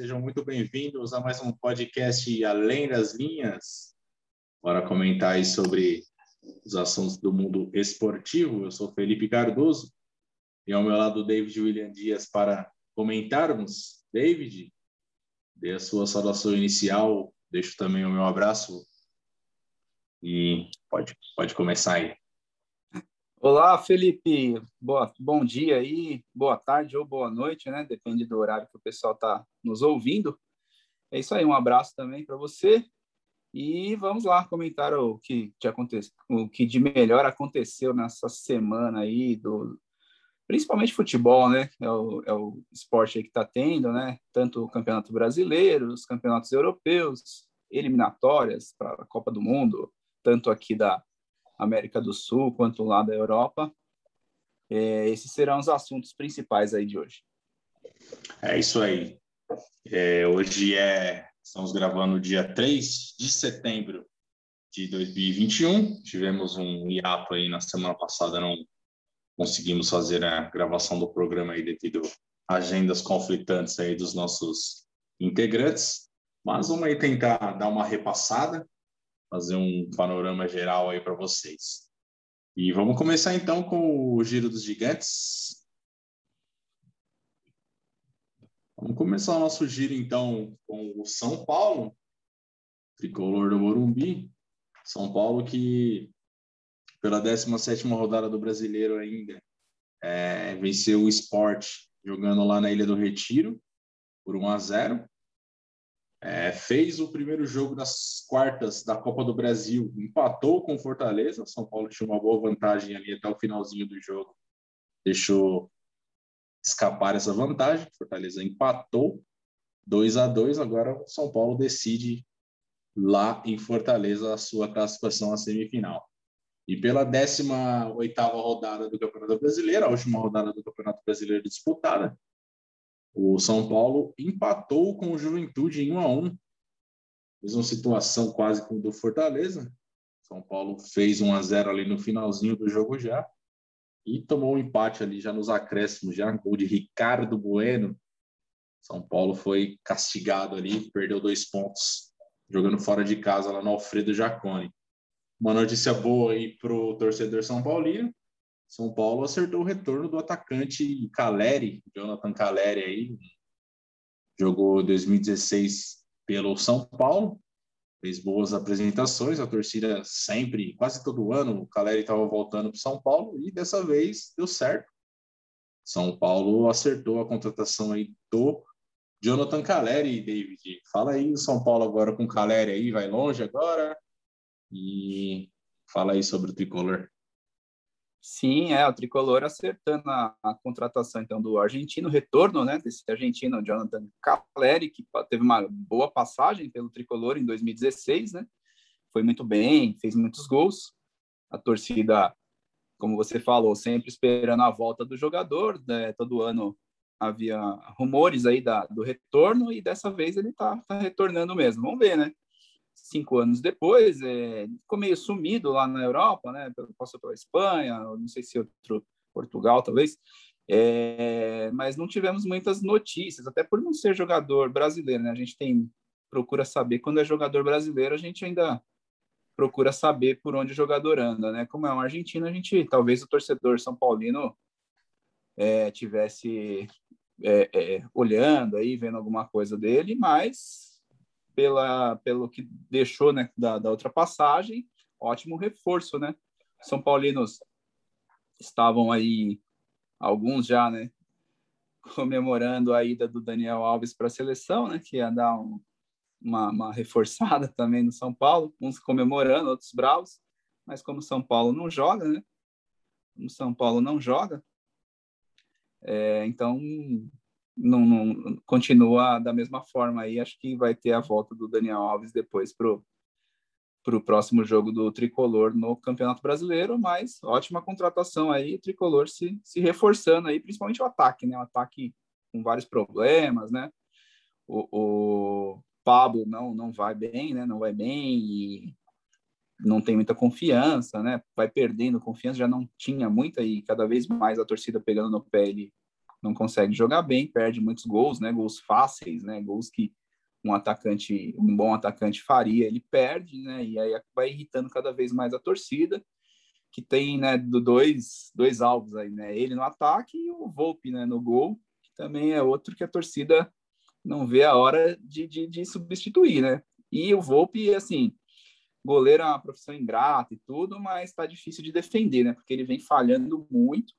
sejam muito bem-vindos a mais um podcast Além das Linhas. Para comentar aí sobre os assuntos do mundo esportivo, eu sou Felipe Cardoso e ao meu lado David William Dias para comentarmos. David, dê a sua saudação inicial, deixo também o meu abraço e pode, pode começar aí. Olá, Felipe. Boa, bom dia aí, boa tarde ou boa noite, né? Depende do horário que o pessoal está nos ouvindo. É isso aí, um abraço também para você. E vamos lá comentar o que, te aconteceu, o que de melhor aconteceu nessa semana aí, do, principalmente futebol, né? É o, é o esporte que está tendo, né? Tanto o Campeonato Brasileiro, os campeonatos europeus, eliminatórias para a Copa do Mundo, tanto aqui da América do Sul quanto lá da Europa. É, esses serão os assuntos principais aí de hoje. É isso aí. É, hoje é, estamos gravando dia 3 de setembro de 2021. Tivemos um hiato aí na semana passada, não conseguimos fazer a gravação do programa aí devido a agendas conflitantes aí dos nossos integrantes. Mas vamos aí tentar dar uma repassada fazer um panorama geral aí para vocês. E vamos começar então com o Giro dos Gigantes. Vamos começar o nosso giro então com o São Paulo, tricolor do Morumbi. São Paulo que pela 17ª rodada do Brasileiro ainda é, venceu o Sport jogando lá na Ilha do Retiro por 1 a 0. É, fez o primeiro jogo das quartas da Copa do Brasil, empatou com Fortaleza. São Paulo tinha uma boa vantagem ali até o finalzinho do jogo, deixou escapar essa vantagem. Fortaleza empatou 2 a 2 Agora o São Paulo decide lá em Fortaleza a sua classificação à semifinal. E pela 18 rodada do Campeonato Brasileiro, a última rodada do Campeonato Brasileiro disputada, o São Paulo empatou com o Juventude em 1 a 1. Mesma situação quase com o do Fortaleza. São Paulo fez 1 a 0 ali no finalzinho do jogo já e tomou um empate ali já nos acréscimos, já gol de Ricardo Bueno. São Paulo foi castigado ali, perdeu dois pontos jogando fora de casa lá no Alfredo Jaconi. Uma notícia boa aí para o torcedor São Paulino, são Paulo acertou o retorno do atacante Caleri, Jonathan Caleri aí, jogou 2016 pelo São Paulo, fez boas apresentações, a torcida sempre, quase todo ano, o Caleri estava voltando para São Paulo e dessa vez deu certo. São Paulo acertou a contratação aí do Jonathan Caleri, David. Fala aí o São Paulo agora com o Caleri aí, vai longe agora e fala aí sobre o tricolor. Sim, é, o Tricolor acertando a, a, contratação então do argentino, retorno, né, desse argentino Jonathan Caleri, que teve uma boa passagem pelo Tricolor em 2016, né, foi muito bem, fez muitos gols, a torcida, como você falou, sempre esperando a volta do jogador, né, todo ano havia rumores aí da, do retorno e dessa vez ele está tá retornando mesmo, vamos ver, né, cinco anos depois, é, ficou meio sumido lá na Europa, né? Passou pela Espanha, não sei se outro Portugal, talvez. É, mas não tivemos muitas notícias, até por não ser jogador brasileiro, né? A gente tem procura saber quando é jogador brasileiro, a gente ainda procura saber por onde o jogador anda, né? Como é um argentino, a gente talvez o torcedor são paulino é, tivesse é, é, olhando aí, vendo alguma coisa dele, mas pela, pelo que deixou né, da, da outra passagem, ótimo reforço, né? São Paulinos estavam aí, alguns já, né, comemorando a ida do Daniel Alves para a seleção, né, que ia dar um, uma, uma, reforçada também no São Paulo, uns comemorando, outros bravos, mas como São Paulo não joga, né, como São Paulo não joga, é, então não, não, continua da mesma forma aí. Acho que vai ter a volta do Daniel Alves depois pro para o próximo jogo do Tricolor no Campeonato Brasileiro, mas ótima contratação aí, Tricolor se, se reforçando aí, principalmente o ataque, né? O ataque com vários problemas, né? O, o Pablo não não vai bem, né? Não vai bem e não tem muita confiança, né? Vai perdendo confiança, já não tinha muita e cada vez mais a torcida pegando no pé ele não consegue jogar bem, perde muitos gols, né? Gols fáceis, né? Gols que um atacante, um bom atacante faria, ele perde, né? E aí vai irritando cada vez mais a torcida, que tem, né, dois, dois alvos aí, né? Ele no ataque e o Volpe, né, no gol, que também é outro que a torcida não vê a hora de, de, de substituir, né? E o Volpe, assim, goleiro é uma profissão ingrata e tudo, mas está difícil de defender, né? Porque ele vem falhando muito,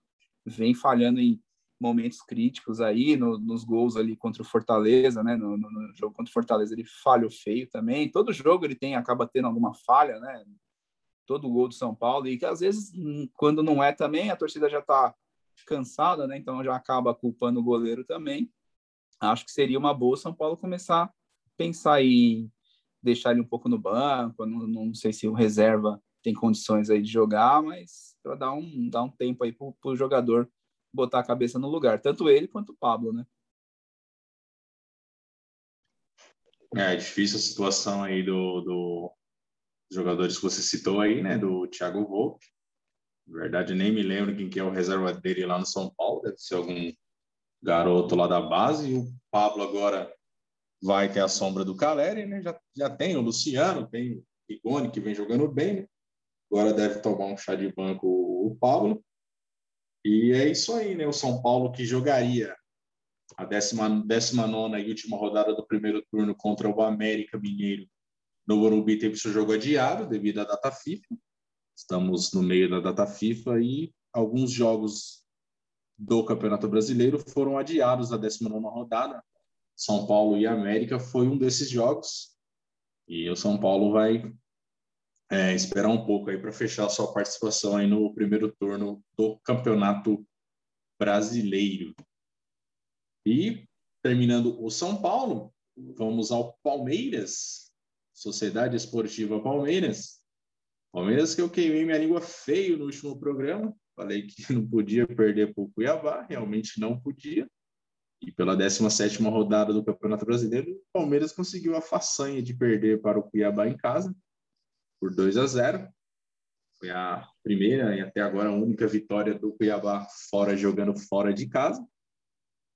vem falhando em momentos críticos aí, no, nos gols ali contra o Fortaleza, né? No, no, no, jogo contra o Fortaleza ele falhou feio também. Todo jogo ele tem acaba tendo alguma falha, né? Todo gol do São Paulo e que às vezes hum, quando não é também a torcida já está cansada, né? Então já acaba culpando o goleiro também. Acho que seria uma boa São Paulo começar a pensar em deixar ele um pouco no banco. Não, não sei se o reserva tem condições aí de jogar, mas para dar um dar um tempo aí para o jogador botar a cabeça no lugar, tanto ele quanto o Pablo, né? É difícil a situação aí do, do jogadores que você citou aí, né? Do Thiago Volpe. Na verdade, nem me lembro quem que é o reserva dele lá no São Paulo. Deve ser algum garoto lá da base. E o Pablo agora vai ter a sombra do Caleri, né? Já, já tem o Luciano, tem o Rigoni, que vem jogando bem, né? Agora deve tomar um chá de banco o Pablo. E é isso aí, né? O São Paulo que jogaria a 19 e última rodada do primeiro turno contra o América Mineiro no Morumbi teve seu jogo adiado devido à data FIFA. Estamos no meio da data FIFA e alguns jogos do Campeonato Brasileiro foram adiados da 19 rodada. São Paulo e América foi um desses jogos. E o São Paulo vai é, esperar um pouco aí para fechar a sua participação aí no primeiro turno do Campeonato Brasileiro. E terminando o São Paulo, vamos ao Palmeiras, Sociedade Esportiva Palmeiras. Palmeiras que eu queimei minha língua feio no último programa, falei que não podia perder para o Cuiabá, realmente não podia. E pela 17ª rodada do Campeonato Brasileiro, o Palmeiras conseguiu a façanha de perder para o Cuiabá em casa por 2 a 0. Foi a primeira e até agora a única vitória do Cuiabá fora jogando fora de casa.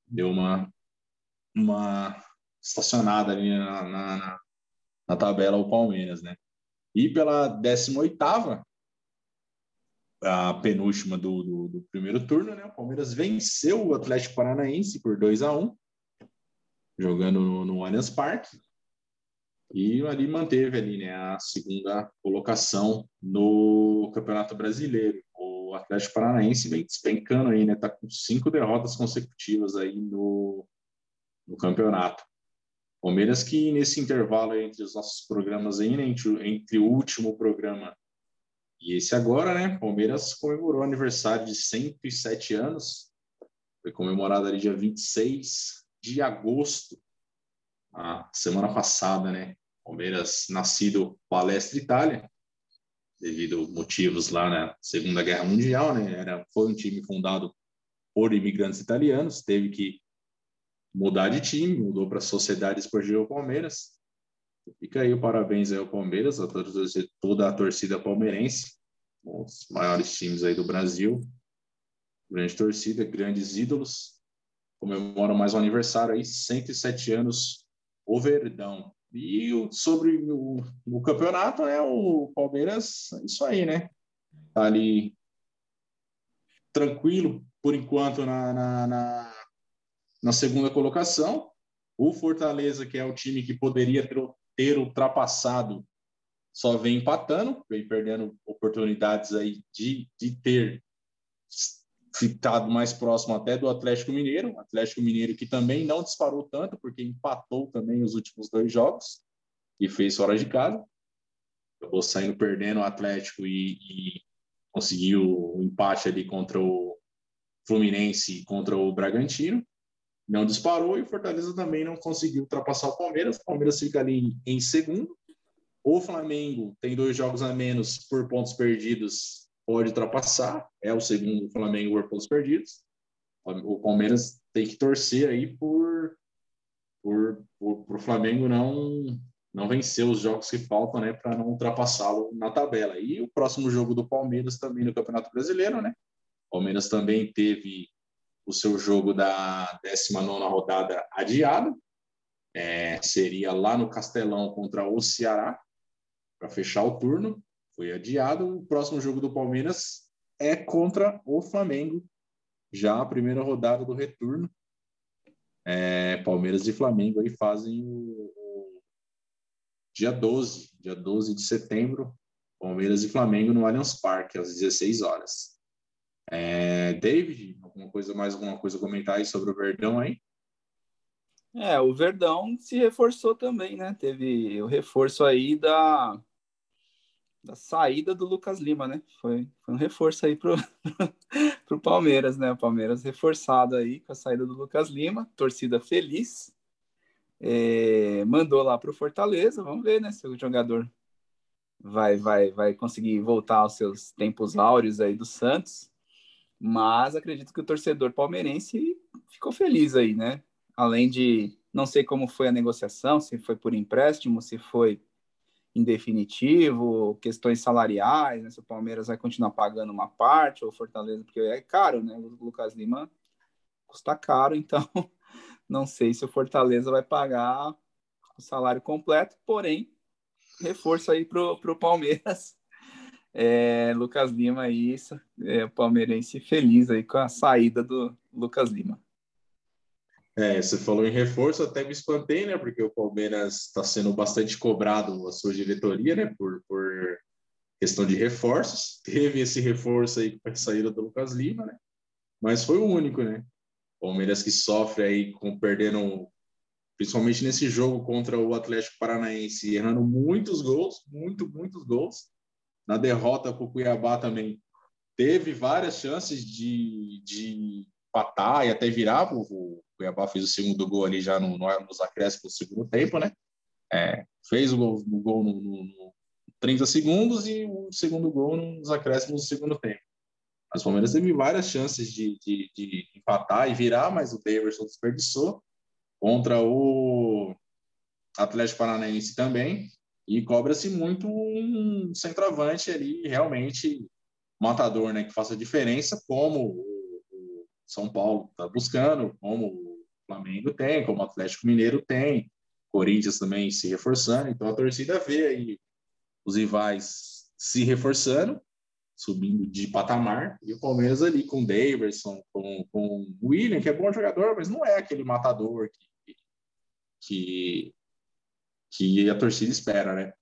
Deu uma uma estacionada ali na, na, na tabela o Palmeiras, né? E pela 18ª, a penúltima do, do, do, primeiro turno, né? O Palmeiras venceu o Atlético Paranaense por 2 a 1 jogando no, no Allianz Parque e ali manteve ali, né, a segunda colocação no Campeonato Brasileiro. O Atlético Paranaense vem despencando aí, né, tá com cinco derrotas consecutivas aí no, no campeonato. Palmeiras que nesse intervalo entre os nossos programas aí, né, entre, entre o último programa e esse agora, né, Palmeiras comemorou o aniversário de 107 anos. Foi comemorado ali dia 26 de agosto a semana passada, né? Palmeiras nascido Palestra Itália, devido motivos lá na Segunda Guerra Mundial, né? Era foi um time fundado por imigrantes italianos, teve que mudar de time, mudou para a Sociedade Esportiva Palmeiras. Fica aí o parabéns aí ao Palmeiras, a toda a torcida palmeirense, os maiores times aí do Brasil. Grande torcida, grandes ídolos. Comemoram mais um aniversário aí, 107 anos o Verdão. E o, sobre o, o, campeonato, né? O Palmeiras, isso aí, né? Tá ali tranquilo por enquanto na, na, na, na segunda colocação. O Fortaleza, que é o time que poderia ter, ter ultrapassado, só vem empatando, vem perdendo oportunidades aí de, de ter ficado mais próximo até do Atlético Mineiro, Atlético Mineiro que também não disparou tanto, porque empatou também os últimos dois jogos e fez fora de casa. Acabou saindo perdendo o Atlético e, e conseguiu o um empate ali contra o Fluminense e contra o Bragantino. Não disparou e o Fortaleza também não conseguiu ultrapassar o Palmeiras. O Palmeiras fica ali em segundo. O Flamengo tem dois jogos a menos por pontos perdidos pode ultrapassar, é o segundo Flamengo por pontos perdidos. O Palmeiras tem que torcer aí por por, por, por o Flamengo não não vencer os jogos que faltam, né, para não ultrapassá-lo na tabela. E o próximo jogo do Palmeiras também no Campeonato Brasileiro, né? O Palmeiras também teve o seu jogo da 19 rodada adiado. É, seria lá no Castelão contra o Ceará, para fechar o turno. Foi adiado. O próximo jogo do Palmeiras é contra o Flamengo, já a primeira rodada do retorno. É, Palmeiras e Flamengo aí fazem o, o, dia 12, dia 12 de setembro, Palmeiras e Flamengo no Allianz Parque, às 16 horas. É, David, alguma coisa mais alguma coisa comentar aí sobre o Verdão aí? É, o Verdão se reforçou também, né? Teve o reforço aí da, da saída do Lucas Lima, né? Foi, foi um reforço aí pro, pro Palmeiras, né? O Palmeiras reforçado aí com a saída do Lucas Lima, torcida feliz. É, mandou lá pro Fortaleza, vamos ver, né? Se o jogador vai, vai, vai conseguir voltar aos seus tempos áureos aí do Santos. Mas acredito que o torcedor palmeirense ficou feliz aí, né? Além de não sei como foi a negociação, se foi por empréstimo, se foi em definitivo, questões salariais, né? se o Palmeiras vai continuar pagando uma parte, ou Fortaleza, porque é caro, né? O Lucas Lima custa caro, então não sei se o Fortaleza vai pagar o salário completo, porém, reforço aí para o Palmeiras. É, Lucas Lima, isso, é, o palmeirense feliz aí com a saída do Lucas Lima. É, você falou em reforço, até me espantei, né? Porque o Palmeiras está sendo bastante cobrado a sua diretoria, né? Por, por questão de reforços. Teve esse reforço aí com a saída do Lucas Lima, né? Mas foi o único, né? Palmeiras que sofre aí com perdendo, principalmente nesse jogo contra o Atlético Paranaense, errando muitos gols, muito, muitos gols. Na derrota para o Cuiabá também teve várias chances de, de empatar e até virar. O, Cuiabá fez o segundo gol ali já no, no, nos acréscimos do segundo tempo, né? É, fez o gol, o gol no, no, no 30 segundos e o segundo gol nos acréscimos do segundo tempo. As Palmeiras teve várias chances de, de, de empatar e virar, mas o Daverson desperdiçou contra o Atlético Paranaense também. E cobra-se muito um centroavante ali, realmente matador, né? Que faça diferença, como são Paulo está buscando, como o Flamengo tem, como o Atlético Mineiro tem, Corinthians também se reforçando. Então a torcida vê aí os rivais se reforçando, subindo de patamar, e o Palmeiras ali com o Daverson, com, com o William, que é bom jogador, mas não é aquele matador que, que, que a torcida espera, né?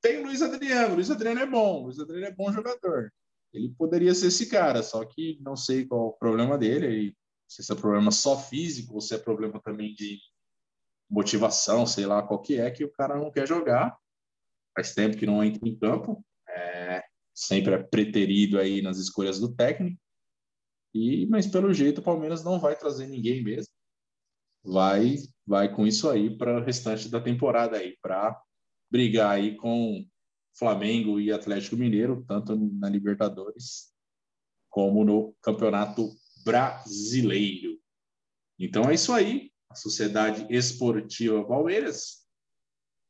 Tem o Luiz Adriano, o Luiz Adriano é bom, o Luiz Adriano é bom jogador. Ele poderia ser esse cara, só que não sei qual o problema dele, e se é problema só físico ou se é problema também de motivação, sei lá qual que é, que o cara não quer jogar. Faz tempo que não entra em campo, é, sempre é preterido aí nas escolhas do técnico. E, mas pelo jeito o Palmeiras não vai trazer ninguém mesmo. Vai vai com isso aí para o restante da temporada aí, para brigar aí com Flamengo e Atlético Mineiro, tanto na Libertadores como no Campeonato Brasileiro. Então é isso aí, a Sociedade Esportiva Palmeiras.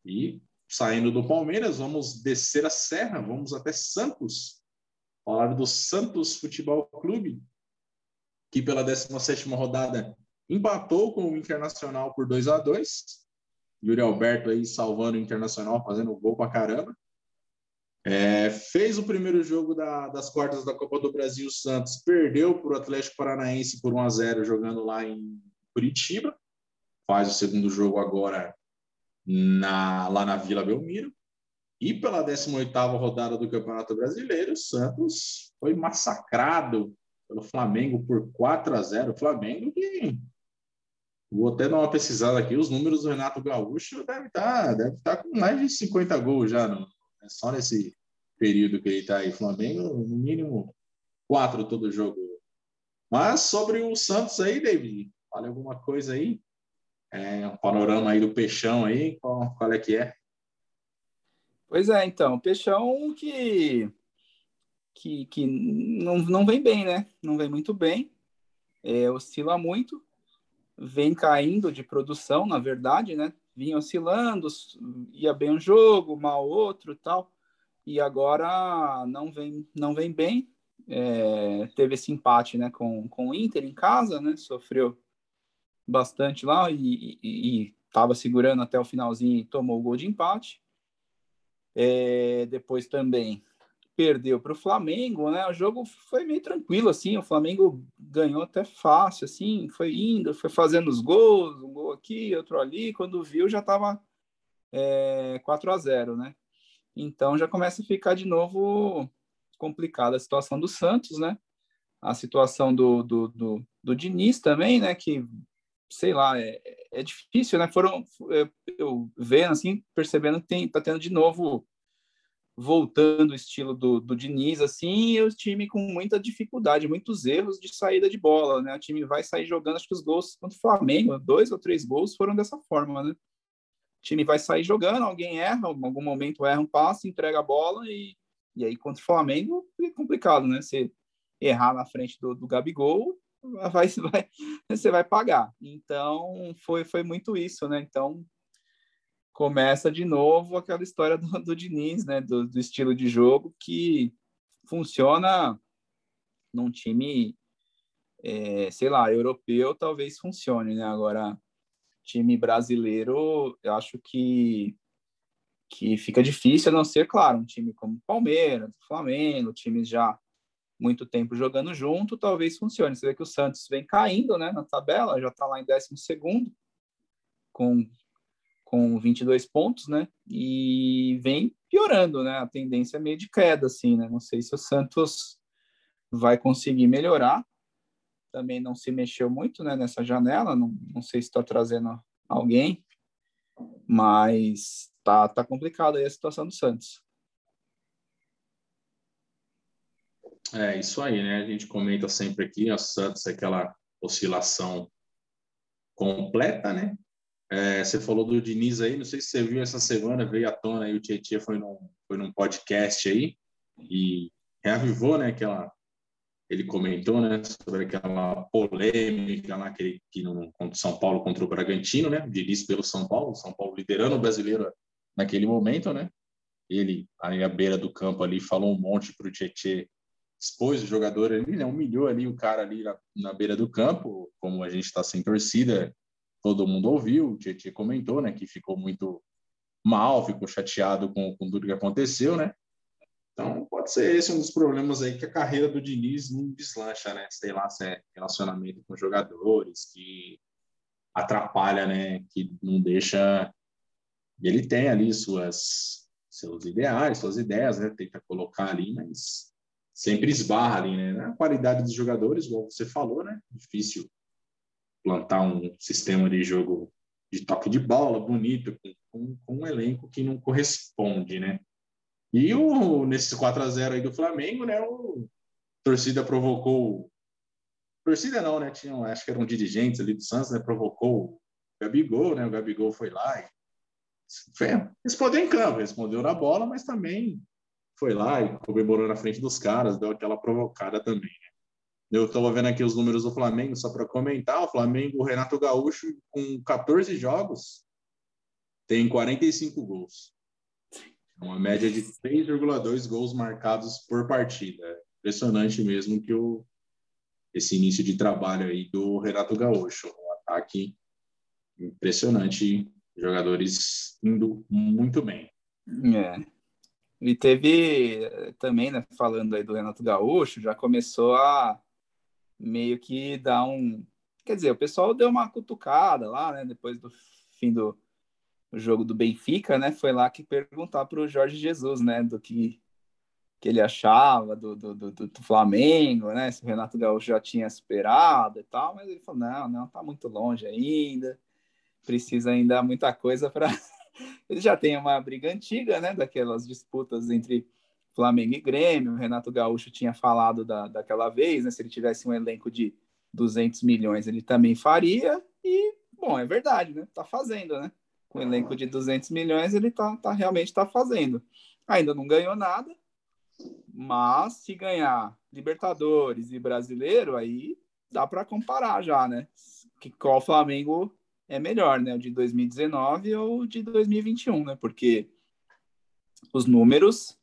E saindo do Palmeiras, vamos descer a serra, vamos até Santos, falar do Santos Futebol Clube, que pela 17ª rodada empatou com o Internacional por 2 a 2 Yuri Alberto aí salvando o Internacional, fazendo gol pra caramba. É, fez o primeiro jogo da, das quartas da Copa do Brasil, Santos perdeu para o Atlético Paranaense por 1 a 0 jogando lá em Curitiba. Faz o segundo jogo agora na, lá na Vila Belmiro. E pela 18ª rodada do Campeonato Brasileiro, o Santos foi massacrado pelo Flamengo por 4 a 0 O Flamengo que Vou até dar uma pesquisada aqui. Os números do Renato Gaúcho deve estar, tá, deve tá com mais de 50 gols já no, só nesse período que ele está aí, Flamengo, no mínimo quatro todo jogo. Mas sobre o Santos aí, David, fale alguma coisa aí. É, um panorama aí do Peixão aí, qual, qual é que é? Pois é, então, Peixão que, que, que não, não vem bem, né? Não vem muito bem, é, oscila muito, vem caindo de produção, na verdade, né? Vinha oscilando, ia bem um jogo, mal outro tal, e agora não vem, não vem bem. é, teve esse empate né, com, com o Inter em casa, né, sofreu bastante lá e estava segurando até o finalzinho e tomou o gol de empate. É, depois também perdeu para o Flamengo, né? O jogo foi meio tranquilo, assim. O Flamengo ganhou até fácil, assim. Foi indo, foi fazendo os gols, um gol aqui, outro ali. Quando viu, já estava é, 4 a 0 né? Então já começa a ficar de novo complicada a situação do Santos, né? A situação do, do, do, do Diniz também, né? Que, sei lá, é, é difícil, né? Foram, eu, eu vendo, assim, percebendo que tem, tá tendo de novo voltando o estilo do, do Diniz, assim, e o time com muita dificuldade, muitos erros de saída de bola, né? O time vai sair jogando, acho que os gols contra o Flamengo, dois ou três gols foram dessa forma, né? O time vai sair jogando, alguém erra, em algum momento erra um passe, entrega a bola e, e aí contra o Flamengo é complicado, né? Você errar na frente do, do Gabigol, vai, vai, você vai pagar. Então, foi, foi muito isso, né? Então, começa de novo aquela história do, do Diniz, né, do, do, estilo de jogo que funciona num time, é, sei lá, europeu talvez funcione, né? Agora, time brasileiro, eu acho que que fica difícil, a não ser, claro, um time como Palmeiras, Flamengo, times já muito tempo jogando junto, talvez funcione. Você vê que o Santos vem caindo, né, na tabela, já está lá em 12 segundo, com com 22 pontos, né? E vem piorando, né? A tendência é meio de queda, assim, né? Não sei se o Santos vai conseguir melhorar. Também não se mexeu muito, né? Nessa janela, não, não sei se está trazendo alguém, mas tá, tá complicado aí a situação do Santos. É isso aí, né? A gente comenta sempre aqui, o Santos é aquela oscilação completa, né? É, você falou do Diniz aí, não sei se você viu essa semana, veio à tona aí, o Tietchan foi num, foi num podcast aí e reavivou, né, aquela, ele comentou, né, sobre aquela polêmica lá que, que no, o São Paulo contra o Bragantino, né, o Diniz pelo São Paulo, São Paulo liderando o brasileiro naquele momento, né, ele aí à beira do campo ali falou um monte pro Tietchan, expôs o jogador ali, né, humilhou ali o cara ali na, na beira do campo, como a gente está sem torcida, todo mundo ouviu, o Tietchan comentou, né, que ficou muito mal, ficou chateado com, com tudo que aconteceu, né? Então, pode ser esse um dos problemas aí que a carreira do Diniz não deslancha, né? Sei lá, se é relacionamento com jogadores, que atrapalha, né? Que não deixa... Ele tem ali suas, seus ideais, suas ideias, né? Tenta colocar ali, mas sempre esbarra ali, né? A qualidade dos jogadores, igual você falou, né? Difícil plantar um sistema de jogo de toque de bola bonito, com, com, um elenco que não corresponde, né? E o, nesse 4 a 0 aí do Flamengo, né? O torcida provocou. Torcida não, né? Tinha, acho que eram dirigentes ali do Santos, né? Provocou o Gabigol, né? O Gabigol foi lá e foi, respondeu em campo, respondeu na bola, mas também foi lá e comemorou na frente dos caras, deu aquela provocada também. Eu estava vendo aqui os números do Flamengo, só para comentar. O Flamengo, o Renato Gaúcho, com 14 jogos, tem 45 gols. É uma média de 3,2 gols marcados por partida. Impressionante mesmo que o, esse início de trabalho aí do Renato Gaúcho. Um ataque impressionante, jogadores indo muito bem. É. E teve também, né, falando aí do Renato Gaúcho, já começou a meio que dá um. Quer dizer, o pessoal deu uma cutucada lá, né? Depois do fim do jogo do Benfica, né? Foi lá que perguntar para o Jorge Jesus, né? Do que, que ele achava do, do, do, do, Flamengo, né? Se o Renato Gaúcho já tinha superado e tal, mas ele falou: não, não, tá muito longe ainda, precisa ainda muita coisa para. ele já tem uma briga antiga, né? Daquelas disputas entre Flamengo e Grêmio. O Renato Gaúcho tinha falado da, daquela vez, né? Se ele tivesse um elenco de 200 milhões, ele também faria. E, bom, é verdade, né? Tá fazendo, né? Com um elenco de 200 milhões, ele tá, tá realmente tá fazendo. Ainda não ganhou nada, mas se ganhar Libertadores e Brasileiro, aí dá para comparar já, né? Que qual Flamengo é melhor, né? O de 2019 ou o de 2021, né? Porque os números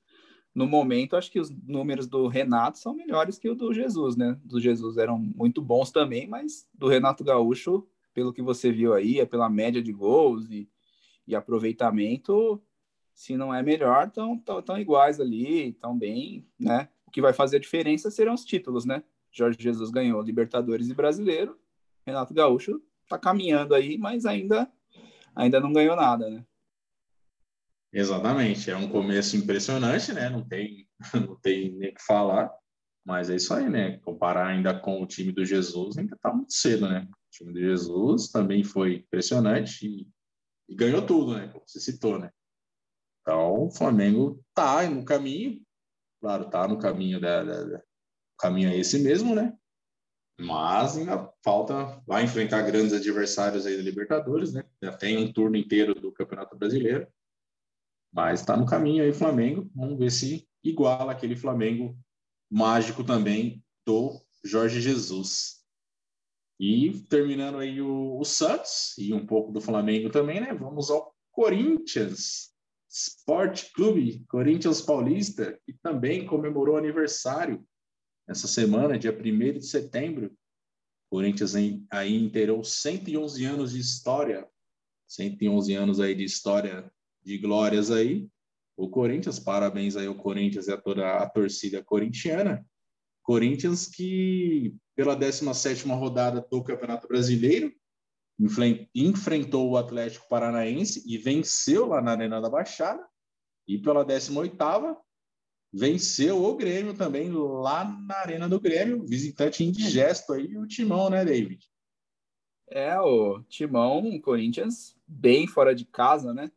no momento, acho que os números do Renato são melhores que o do Jesus, né? Do Jesus eram muito bons também, mas do Renato Gaúcho, pelo que você viu aí, é pela média de gols e, e aproveitamento, se não é melhor, estão tão, tão iguais ali, estão bem, né? O que vai fazer a diferença serão os títulos, né? Jorge Jesus ganhou Libertadores e Brasileiro, Renato Gaúcho está caminhando aí, mas ainda, ainda não ganhou nada, né? Exatamente, é um começo impressionante, né? Não tem, não tem nem o que falar, mas é isso aí, né? Comparar ainda com o time do Jesus ainda está muito cedo, né? O time do Jesus também foi impressionante e, e ganhou tudo, né? Como você citou, né? Então, o Flamengo tá no caminho, claro, tá no caminho da, da, da caminho é esse mesmo, né? Mas ainda falta, vai enfrentar grandes adversários aí da Libertadores, né? Já tem um turno inteiro do Campeonato Brasileiro. Mas está no caminho aí o Flamengo. Vamos ver se iguala aquele Flamengo mágico também do Jorge Jesus. E terminando aí o, o Santos e um pouco do Flamengo também, né? Vamos ao Corinthians Sport Clube, Corinthians Paulista, que também comemorou aniversário essa semana, dia 1 de setembro. Corinthians aí inteirou 111 anos de história, 111 anos aí de história de glórias aí. O Corinthians, parabéns aí ao Corinthians e a toda a torcida corintiana. Corinthians que, pela 17ª rodada do Campeonato Brasileiro, enfrentou o Atlético Paranaense e venceu lá na Arena da Baixada. E pela 18ª, venceu o Grêmio também lá na Arena do Grêmio, visitante indigesto aí, o Timão, né, David? É, o Timão, Corinthians, bem fora de casa, né?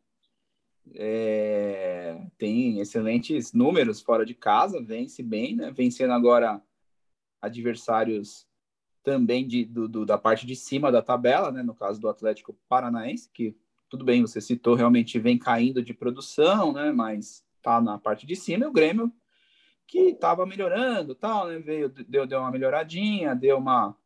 É, tem excelentes números fora de casa, vence bem, né? Vencendo agora adversários também de, do, do, da parte de cima da tabela, né? No caso do Atlético Paranaense, que tudo bem, você citou, realmente vem caindo de produção, né? Mas tá na parte de cima. E o Grêmio que estava melhorando, tal, né? Veio, deu, deu uma melhoradinha, deu uma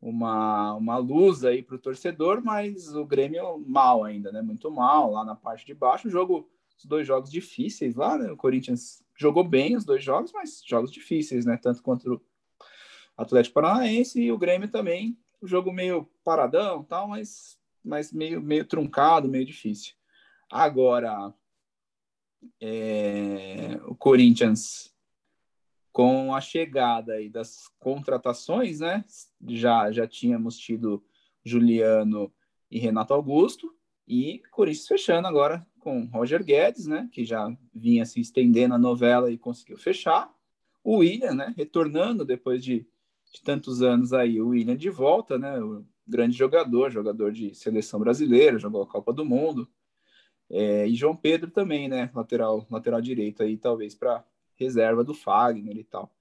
uma, uma luz aí para o torcedor, mas o Grêmio mal ainda, né? Muito mal lá na parte de baixo. O jogo, os dois jogos difíceis lá, né? O Corinthians jogou bem os dois jogos, mas jogos difíceis, né? Tanto contra o Atlético Paranaense e o Grêmio também. O jogo meio paradão, tal, mas, mas meio, meio truncado, meio difícil. Agora, é, o Corinthians com a chegada aí das contratações, né? Já, já tínhamos tido Juliano e Renato Augusto, e Corinthians fechando agora com Roger Guedes, né? Que já vinha se estendendo a novela e conseguiu fechar. O William, né? Retornando depois de, de tantos anos aí, o William de volta, né? O grande jogador, jogador de seleção brasileira, jogou a Copa do Mundo. É, e João Pedro também, né? Lateral, lateral direito aí, talvez para reserva do Fagner e tal.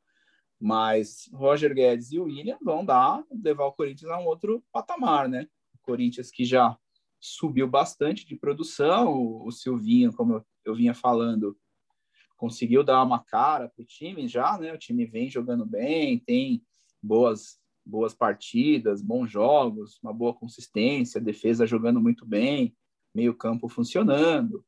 Mas Roger Guedes e o William vão dar, levar o Corinthians a um outro patamar, né? O Corinthians que já subiu bastante de produção, o, Silvinho, como eu, eu vinha falando, conseguiu dar uma cara para o time já, né? O time vem jogando bem, tem boas boas partidas, bons jogos, uma boa consistência, defesa jogando muito bem, meio campo funcionando.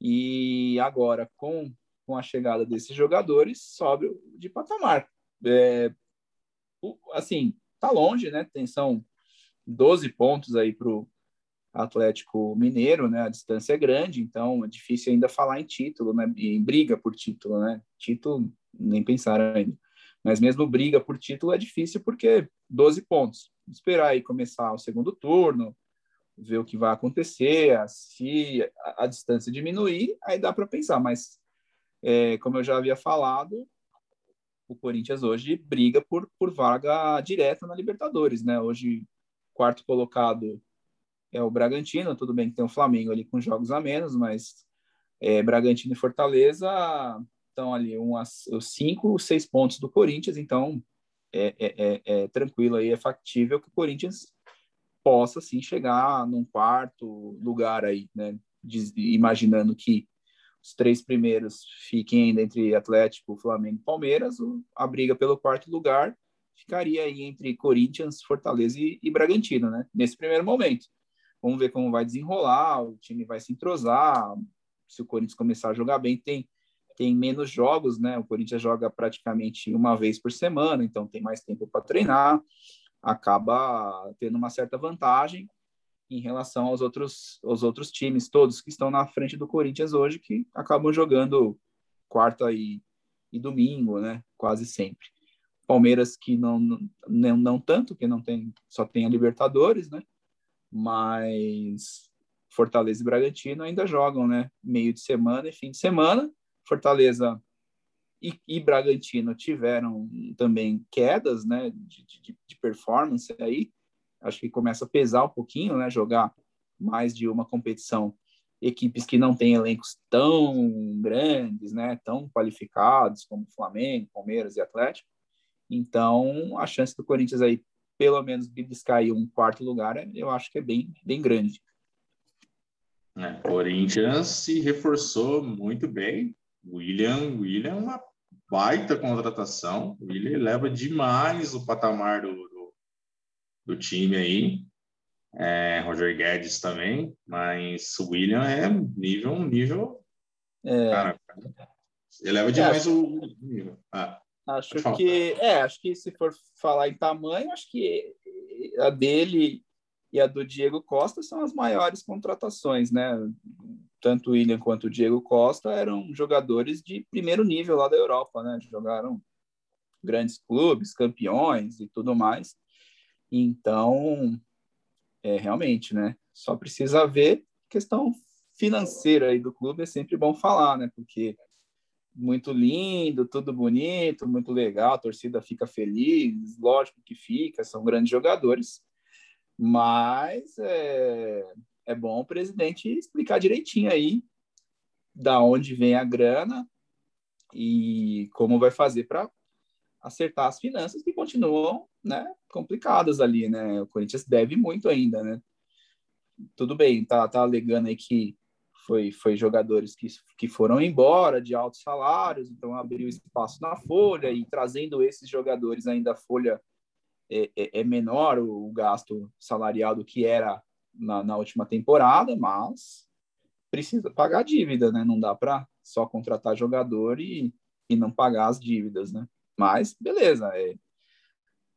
E agora com com a chegada desses jogadores, sobe de patamar. É, assim, tá longe, né? Tem, são 12 pontos aí para o Atlético Mineiro, né? A distância é grande, então é difícil ainda falar em título, né? Em briga por título, né? Título, nem pensar ainda. Mas mesmo briga por título é difícil porque 12 pontos. Esperar aí começar o segundo turno, ver o que vai acontecer, se a, a distância diminuir, aí dá para pensar, mas é, como eu já havia falado, o Corinthians hoje briga por, por vaga direta na Libertadores, né? Hoje, quarto colocado é o Bragantino, tudo bem que tem o Flamengo ali com jogos a menos, mas é, Bragantino e Fortaleza estão ali umas, cinco, seis pontos do Corinthians, então é, é, é, é tranquilo aí, é factível que o Corinthians possa sim chegar num quarto lugar aí, né? imaginando que os três primeiros fiquem ainda entre Atlético, Flamengo e Palmeiras, a briga pelo quarto lugar ficaria aí entre Corinthians, Fortaleza e, e Bragantino, né? Nesse primeiro momento. Vamos ver como vai desenrolar, o time vai se entrosar, se o Corinthians começar a jogar bem, tem tem menos jogos, né? O Corinthians joga praticamente uma vez por semana, então tem mais tempo para treinar, acaba tendo uma certa vantagem em relação aos outros, aos outros times, todos que estão na frente do Corinthians hoje, que acabam jogando quarta e, e domingo, né? Quase sempre. Palmeiras que não, não, não tanto, que não tem, só tem a Libertadores, né? Mas Fortaleza e Bragantino ainda jogam, né? Meio de semana e fim de semana. Fortaleza e, e Bragantino tiveram também quedas, né, de, de, de, performance aí. Acho que começa a pesar um pouquinho, né, jogar mais de uma competição. Equipes que não têm elencos tão grandes, né, tão qualificados como Flamengo, Palmeiras e Atlético. Então, a chance do Corinthians aí, pelo menos, beliscar um quarto lugar, eu acho que é bem, bem grande. É, Corinthians se reforçou muito bem, William, William é uma baita contratação. William leva demais o patamar do, do, time aí. É, Roger Guedes também, mas o William é nível, nível. É. Cara, eleva demais é, o nível. Ah, acho que é, acho que se for falar em tamanho, acho que a dele e a do Diego Costa são as maiores contratações, né? tanto o William quanto o Diego Costa eram jogadores de primeiro nível lá da Europa, né? Jogaram grandes clubes, campeões e tudo mais. Então, é realmente, né? Só precisa ver questão financeira aí do clube é sempre bom falar, né? Porque muito lindo, tudo bonito, muito legal, a torcida fica feliz, lógico que fica, são grandes jogadores, mas é, é bom o presidente explicar direitinho aí da onde vem a grana e como vai fazer para acertar as finanças que continuam, né, complicadas ali, né? O Corinthians deve muito ainda, né? Tudo bem, tá, tá alegando aí que foi, foi jogadores que, que foram embora de altos salários, então abriu espaço na folha e trazendo esses jogadores ainda a folha é, é, é menor o, o gasto salarial do que era na, na última temporada, mas precisa pagar a dívida, né? Não dá para só contratar jogador e, e não pagar as dívidas, né? Mas beleza, é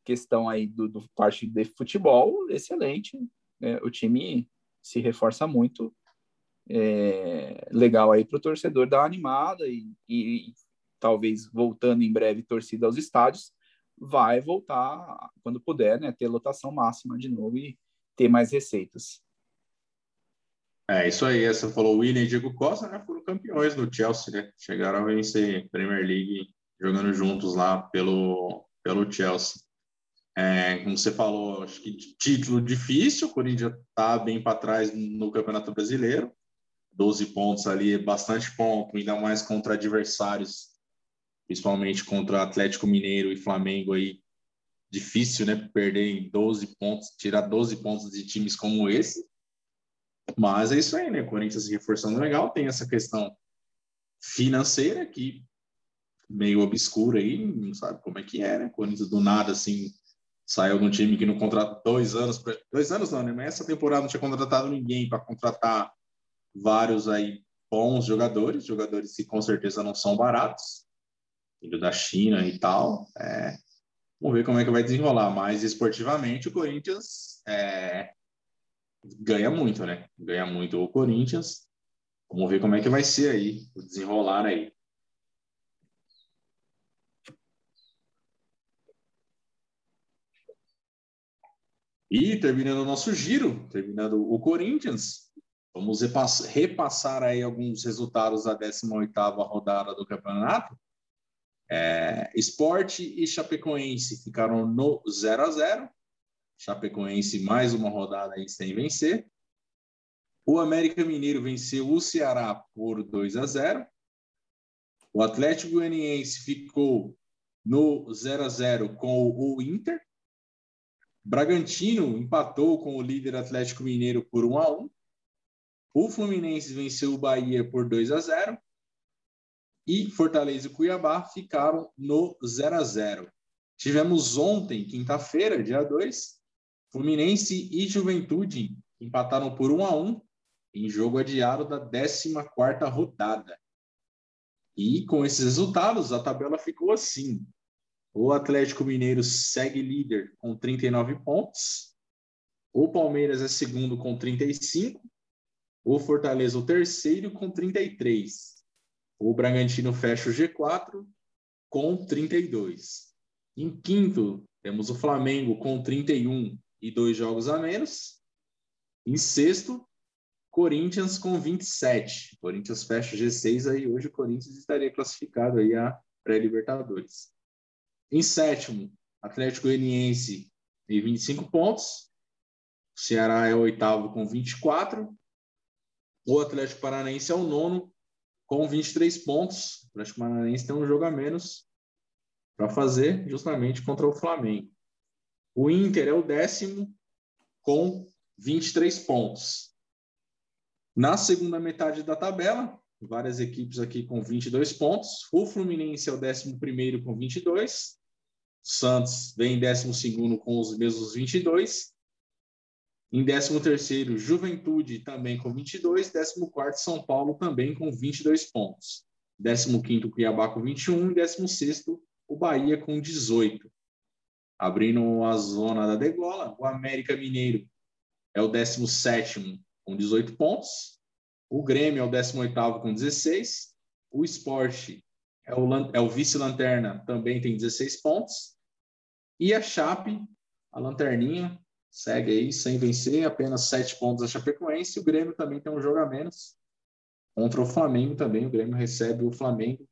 questão aí do, do parte de futebol, excelente. É, o time se reforça muito. É, legal aí para o torcedor dar uma animada e, e, talvez voltando em breve torcida aos estádios, vai voltar quando puder, né? Ter lotação máxima de novo e ter mais receitas. É, isso aí. Você falou William e Diego Costa, né? Foram campeões do Chelsea, né? Chegaram a vencer Premier League jogando juntos lá pelo, pelo Chelsea. É, como você falou, acho que título difícil, o Corinthians está bem para trás no Campeonato Brasileiro. 12 pontos ali, bastante ponto, ainda mais contra adversários, principalmente contra Atlético Mineiro e Flamengo aí, difícil, né? Perder em 12 pontos, tirar 12 pontos de times como esse. Mas é isso aí, né? Corinthians se reforçando legal, tem essa questão financeira que meio obscura aí, não sabe como é que é, né? Corinthians do nada, assim, saiu de um time que não contrata dois anos, dois anos não, né? Essa temporada não tinha contratado ninguém para contratar vários aí bons jogadores, jogadores que com certeza não são baratos, vindo da China e tal. É, Vamos ver como é que vai desenrolar. Mas esportivamente o Corinthians é, ganha muito, né? Ganha muito o Corinthians. Vamos ver como é que vai ser aí, o desenrolar aí. E terminando o nosso giro, terminando o Corinthians, vamos repassar aí alguns resultados da 18ª rodada do campeonato. É, Esporte e Chapecoense ficaram no 0 a 0 Chapecoense mais uma rodada aí sem vencer. O América Mineiro venceu o Ceará por 2 a 0. O Atlético Goianiense ficou no 0 a 0 com o Inter. Bragantino empatou com o líder Atlético Mineiro por 1 a 1. O Fluminense venceu o Bahia por 2 a 0 e Fortaleza e Cuiabá ficaram no 0 a 0. Tivemos ontem, quinta-feira, dia 2, Fluminense e Juventude empataram por 1 a 1 em jogo adiado da 14ª rodada. E com esses resultados, a tabela ficou assim. O Atlético Mineiro segue líder com 39 pontos. O Palmeiras é segundo com 35. O Fortaleza, o terceiro, com 33. O Bragantino fecha o G4 com 32. Em quinto, temos o Flamengo com 31 e dois jogos a menos. Em sexto, Corinthians com 27. Corinthians fecha o G6 aí. Hoje o Corinthians estaria classificado aí a pré-Libertadores. Em sétimo, Atlético Goianiense tem 25 pontos. O Ceará é o oitavo com 24. O Atlético Paranaense é o nono com 23 pontos. O Atlético Paranaense tem um jogo a menos para fazer justamente contra o Flamengo. O Inter é o décimo com 23 pontos. Na segunda metade da tabela, várias equipes aqui com 22 pontos. O Fluminense é o 11 com 22. Santos vem em 12 com os mesmos 22. Em 13º, Juventude também com 22. 14º, São Paulo também com 22 pontos. 15º, Cuiabá com 21. E 16º, o Bahia com 18. Abrindo a zona da degola, o América Mineiro é o 17º com 18 pontos. O Grêmio é o 18º com 16. O Esporte é o, é o vice-lanterna, também tem 16 pontos. E a Chape, a lanterninha, segue aí sem vencer, apenas 7 pontos a Chapecoense. O Grêmio também tem um jogo a menos. Contra o Flamengo também, o Grêmio recebe o Flamengo.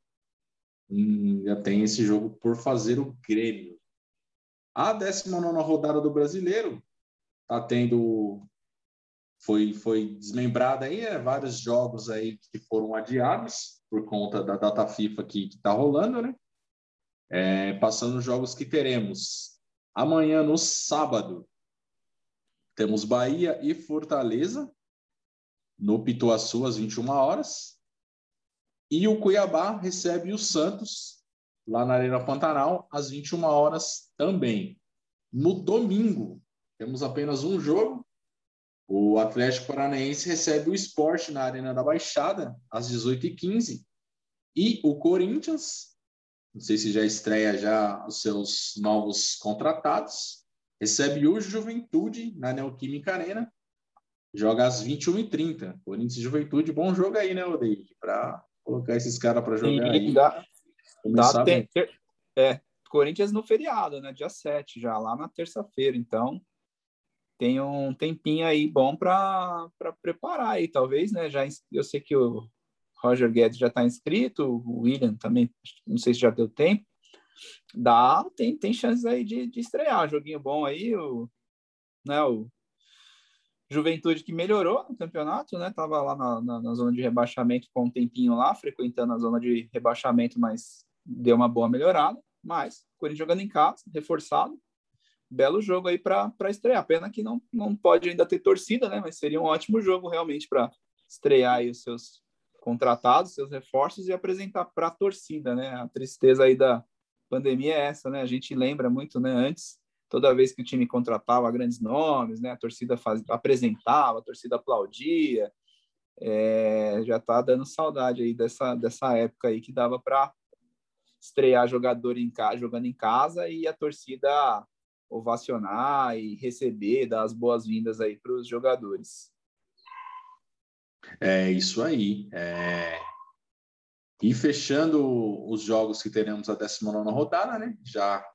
E já tem esse jogo por fazer o Grêmio. A 19 rodada do Brasileiro tá tendo foi, foi desmembrada aí, é, vários jogos aí que foram adiados por conta da data FIFA que está rolando, né? É, passando os jogos que teremos. Amanhã, no sábado, temos Bahia e Fortaleza, no Pituaçu, às 21 horas. E o Cuiabá recebe o Santos, lá na Arena Pantanal, às 21 horas também. No domingo, temos apenas um jogo, o Atlético Paranaense recebe o esporte na Arena da Baixada, às 18h15. E o Corinthians, não sei se já estreia já os seus novos contratados, recebe o Juventude na Neoquímica Arena, joga às 21h30. Corinthians e Juventude, bom jogo aí, né, David? Para colocar esses caras para jogar Sim, aí. Dá, dá é, Corinthians no feriado, né? Dia 7, já lá na terça-feira. Então, tem um tempinho aí bom para preparar aí, talvez, né? Já eu sei que o Roger Guedes já está inscrito, o William também, não sei se já deu tempo. Dá, tem, tem chances aí de, de estrear, joguinho bom aí, o, né, o Juventude que melhorou no campeonato, né? Tava lá na, na, na zona de rebaixamento com um tempinho lá, frequentando a zona de rebaixamento, mas deu uma boa melhorada. Mas, Corinthians jogando em casa, reforçado, belo jogo aí para estrear. Pena que não, não pode ainda ter torcida, né? Mas seria um ótimo jogo realmente para estrear aí os seus contratados, seus reforços e apresentar para a torcida, né? A tristeza aí da pandemia é essa, né? A gente lembra muito, né? Antes, toda vez que o time contratava grandes nomes, né? A torcida faz, apresentava, a torcida aplaudia. É, já tá dando saudade aí dessa, dessa época aí que dava para estrear jogador em casa, jogando em casa e a torcida ovacionar e receber, dar as boas-vindas aí para os jogadores. É isso aí. É... E fechando os jogos que teremos a 19 rodada, né? Já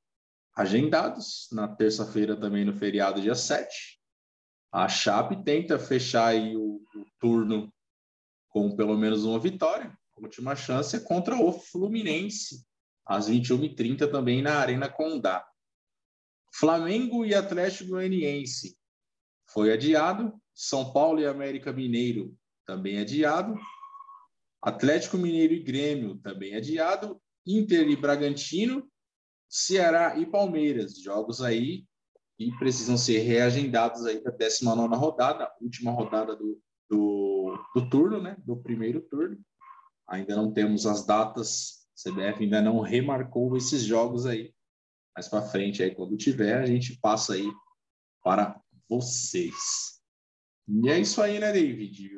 agendados, na terça-feira também no feriado, dia 7. A Chape tenta fechar aí o, o turno com pelo menos uma vitória. A última chance é contra o Fluminense, às 21h30 também na Arena Condá. Flamengo e Atlético Goianiense foi adiado. São Paulo e América Mineiro também adiado. Atlético Mineiro e Grêmio também adiado. Inter e Bragantino, Ceará e Palmeiras, jogos aí que precisam ser reagendados aí para a 19 rodada, última rodada do, do, do turno, né? Do primeiro turno. Ainda não temos as datas, a CBF ainda não remarcou esses jogos aí mais para frente aí quando tiver a gente passa aí para vocês. E é isso aí, né, David?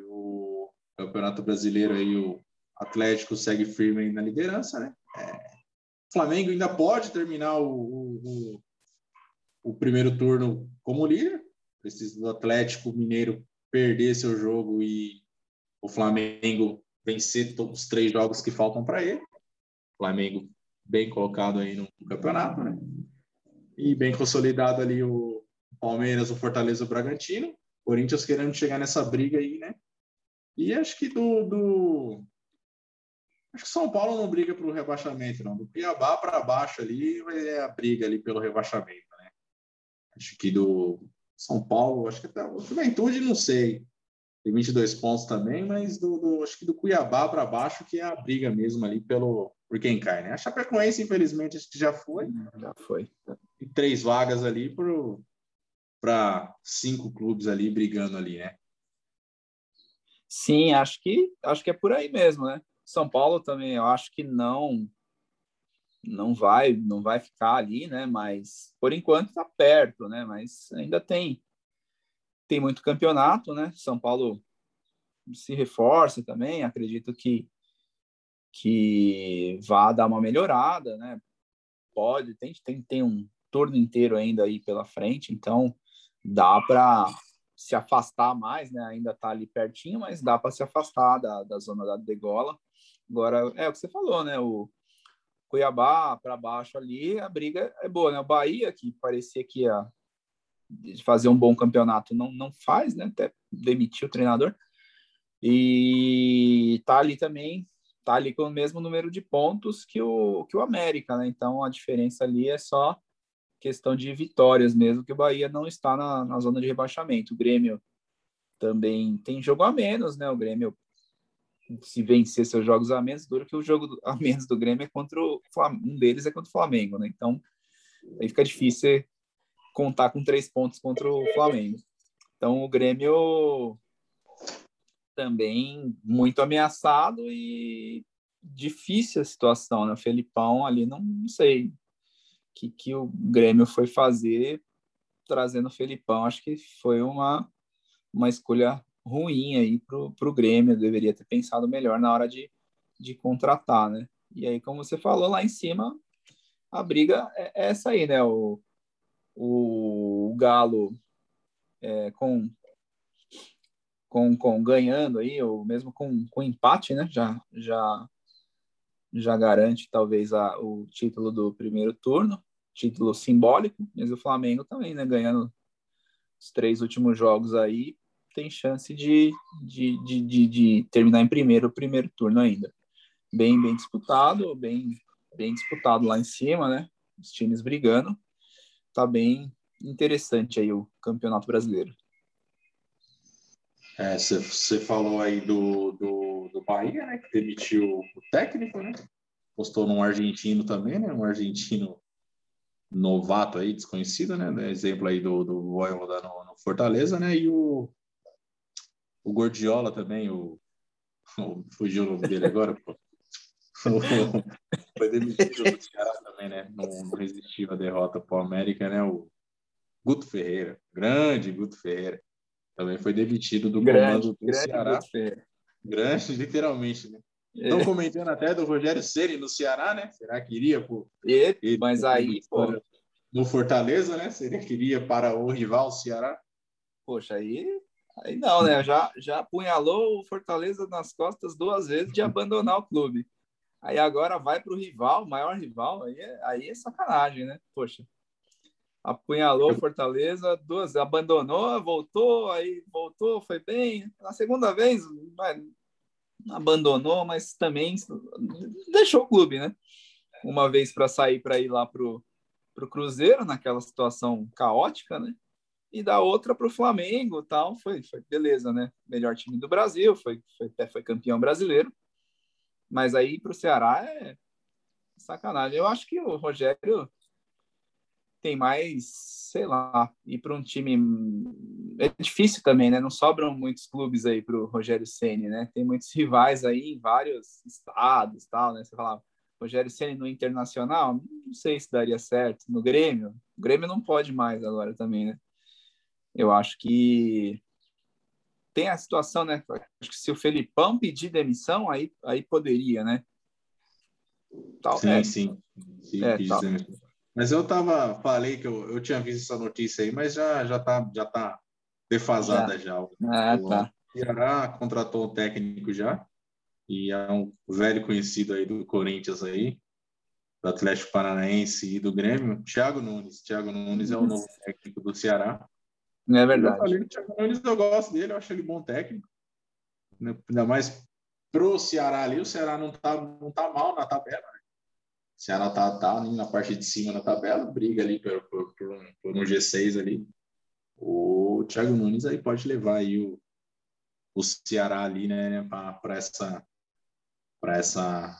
O Campeonato Brasileiro aí, o, Atlético segue firme na liderança, né? É, Flamengo ainda pode terminar o, o, o, primeiro turno como líder. Precisa do Atlético Mineiro perder seu jogo e o Flamengo vencer todos os três jogos que faltam para ele. Flamengo bem colocado aí no campeonato, né? E bem consolidado ali o Palmeiras, o Fortaleza, o Bragantino. Corinthians querendo chegar nessa briga aí, né? E acho que do, do... acho que São Paulo não briga pelo rebaixamento, não. Do Cuiabá para baixo ali é a briga ali pelo rebaixamento, né? Acho que do São Paulo, acho que até o Juventude, não sei. Tem 22 pontos também, mas do, do acho que do Cuiabá para baixo que é a briga mesmo ali pelo por quem cai, né? A Chapecoense, infelizmente, acho que já foi. Já foi. E três vagas ali para cinco clubes ali brigando ali, né? Sim, acho que acho que é por aí mesmo, né? São Paulo também, eu acho que não não vai não vai ficar ali, né? Mas por enquanto está perto, né? Mas ainda tem tem muito campeonato, né? São Paulo se reforça também, acredito que que vá dar uma melhorada, né? Pode, tem, tem, tem um turno inteiro ainda aí pela frente, então dá para se afastar mais, né? Ainda está ali pertinho, mas dá para se afastar da, da zona da degola. Agora, é o que você falou, né? O Cuiabá para baixo ali, a briga é boa, né? O Bahia, que parecia que ia fazer um bom campeonato, não, não faz, né? Até demitiu o treinador. E tá ali também tá ali com o mesmo número de pontos que o, que o América, né? Então a diferença ali é só questão de vitórias mesmo, que o Bahia não está na, na zona de rebaixamento. O Grêmio também tem jogo a menos, né? O Grêmio, se vencer seus jogos a menos, dura que o jogo a menos do Grêmio é contra o um deles é contra o Flamengo, né? Então aí fica difícil contar com três pontos contra o Flamengo. Então o Grêmio também muito ameaçado e difícil a situação, né? O Felipão ali, não, não sei que, que o Grêmio foi fazer trazendo o Felipão. Acho que foi uma, uma escolha ruim aí pro, pro Grêmio. deveria ter pensado melhor na hora de, de contratar, né? E aí, como você falou, lá em cima, a briga é, é essa aí, né? O, o, o Galo é, com com, com ganhando aí, ou mesmo com, com empate, né? Já, já, já garante talvez a, o título do primeiro turno, título simbólico, mas o Flamengo também, né? Ganhando os três últimos jogos aí, tem chance de, de, de, de, de terminar em primeiro o primeiro turno ainda. Bem, bem disputado, bem, bem disputado lá em cima, né? Os times brigando. Tá bem interessante aí o Campeonato Brasileiro. Você é, falou aí do, do, do Bahia, né? Que demitiu o técnico, né? Postou num argentino também, né? Um argentino novato aí, desconhecido, né? Exemplo aí do, do Voivoda no, no Fortaleza, né? E o, o Gordiola também, o, o fugiu o nome dele agora, pô. Foi demitido do Ceará também, né? Não, não resistiu à derrota para o América, né? O Guto Ferreira, grande Guto Ferreira. Também foi demitido do grande, comando do grande Ceará. Grande, literalmente, né? Estão é. comentando até do Rogério Ceni no Ceará, né? Será que iria por e, mas aí, pô, no Fortaleza, né? Seria que iria para o rival Ceará? Poxa, aí aí não, né? Já já apunhalou o Fortaleza nas costas duas vezes de abandonar o clube. Aí agora vai para o rival, maior rival, aí é, aí é sacanagem, né? Poxa apunhalou Fortaleza, duas, abandonou, voltou, aí voltou, foi bem. Na segunda vez, abandonou, mas também deixou o clube, né? Uma vez para sair para ir lá pro, pro Cruzeiro, naquela situação caótica, né? E da outra para o Flamengo, tal, foi, foi beleza, né? Melhor time do Brasil, foi, foi até foi campeão brasileiro. Mas aí para o Ceará é sacanagem. Eu acho que o Rogério tem mais, sei lá, ir para um time. É difícil também, né? Não sobram muitos clubes aí para o Rogério Ceni, né? Tem muitos rivais aí em vários estados, tal, né? Você falava, Rogério Ceni no Internacional, não sei se daria certo. No Grêmio, o Grêmio não pode mais agora também, né? Eu acho que tem a situação, né? Acho que se o Felipão pedir demissão, aí, aí poderia, né? Tal, sim, é. sim. sim é, mas eu tava, falei que eu, eu tinha visto essa notícia aí, mas já, já, tá, já tá defasada já. já. Ah, tá. O Ceará contratou um técnico já, e é um velho conhecido aí do Corinthians aí, do Atlético Paranaense e do Grêmio, Thiago Nunes. Thiago Nunes é o novo técnico do Ceará. Não é verdade. Eu falei, Thiago Nunes eu gosto dele, eu acho ele bom técnico. Ainda mais pro Ceará ali, o Ceará não tá, não tá mal na tabela, né? Ceará tá, tá ali na parte de cima da tabela, briga ali por, por, por, um, por um G6 ali. O Thiago Nunes aí pode levar aí o, o Ceará ali, né, para essa para essa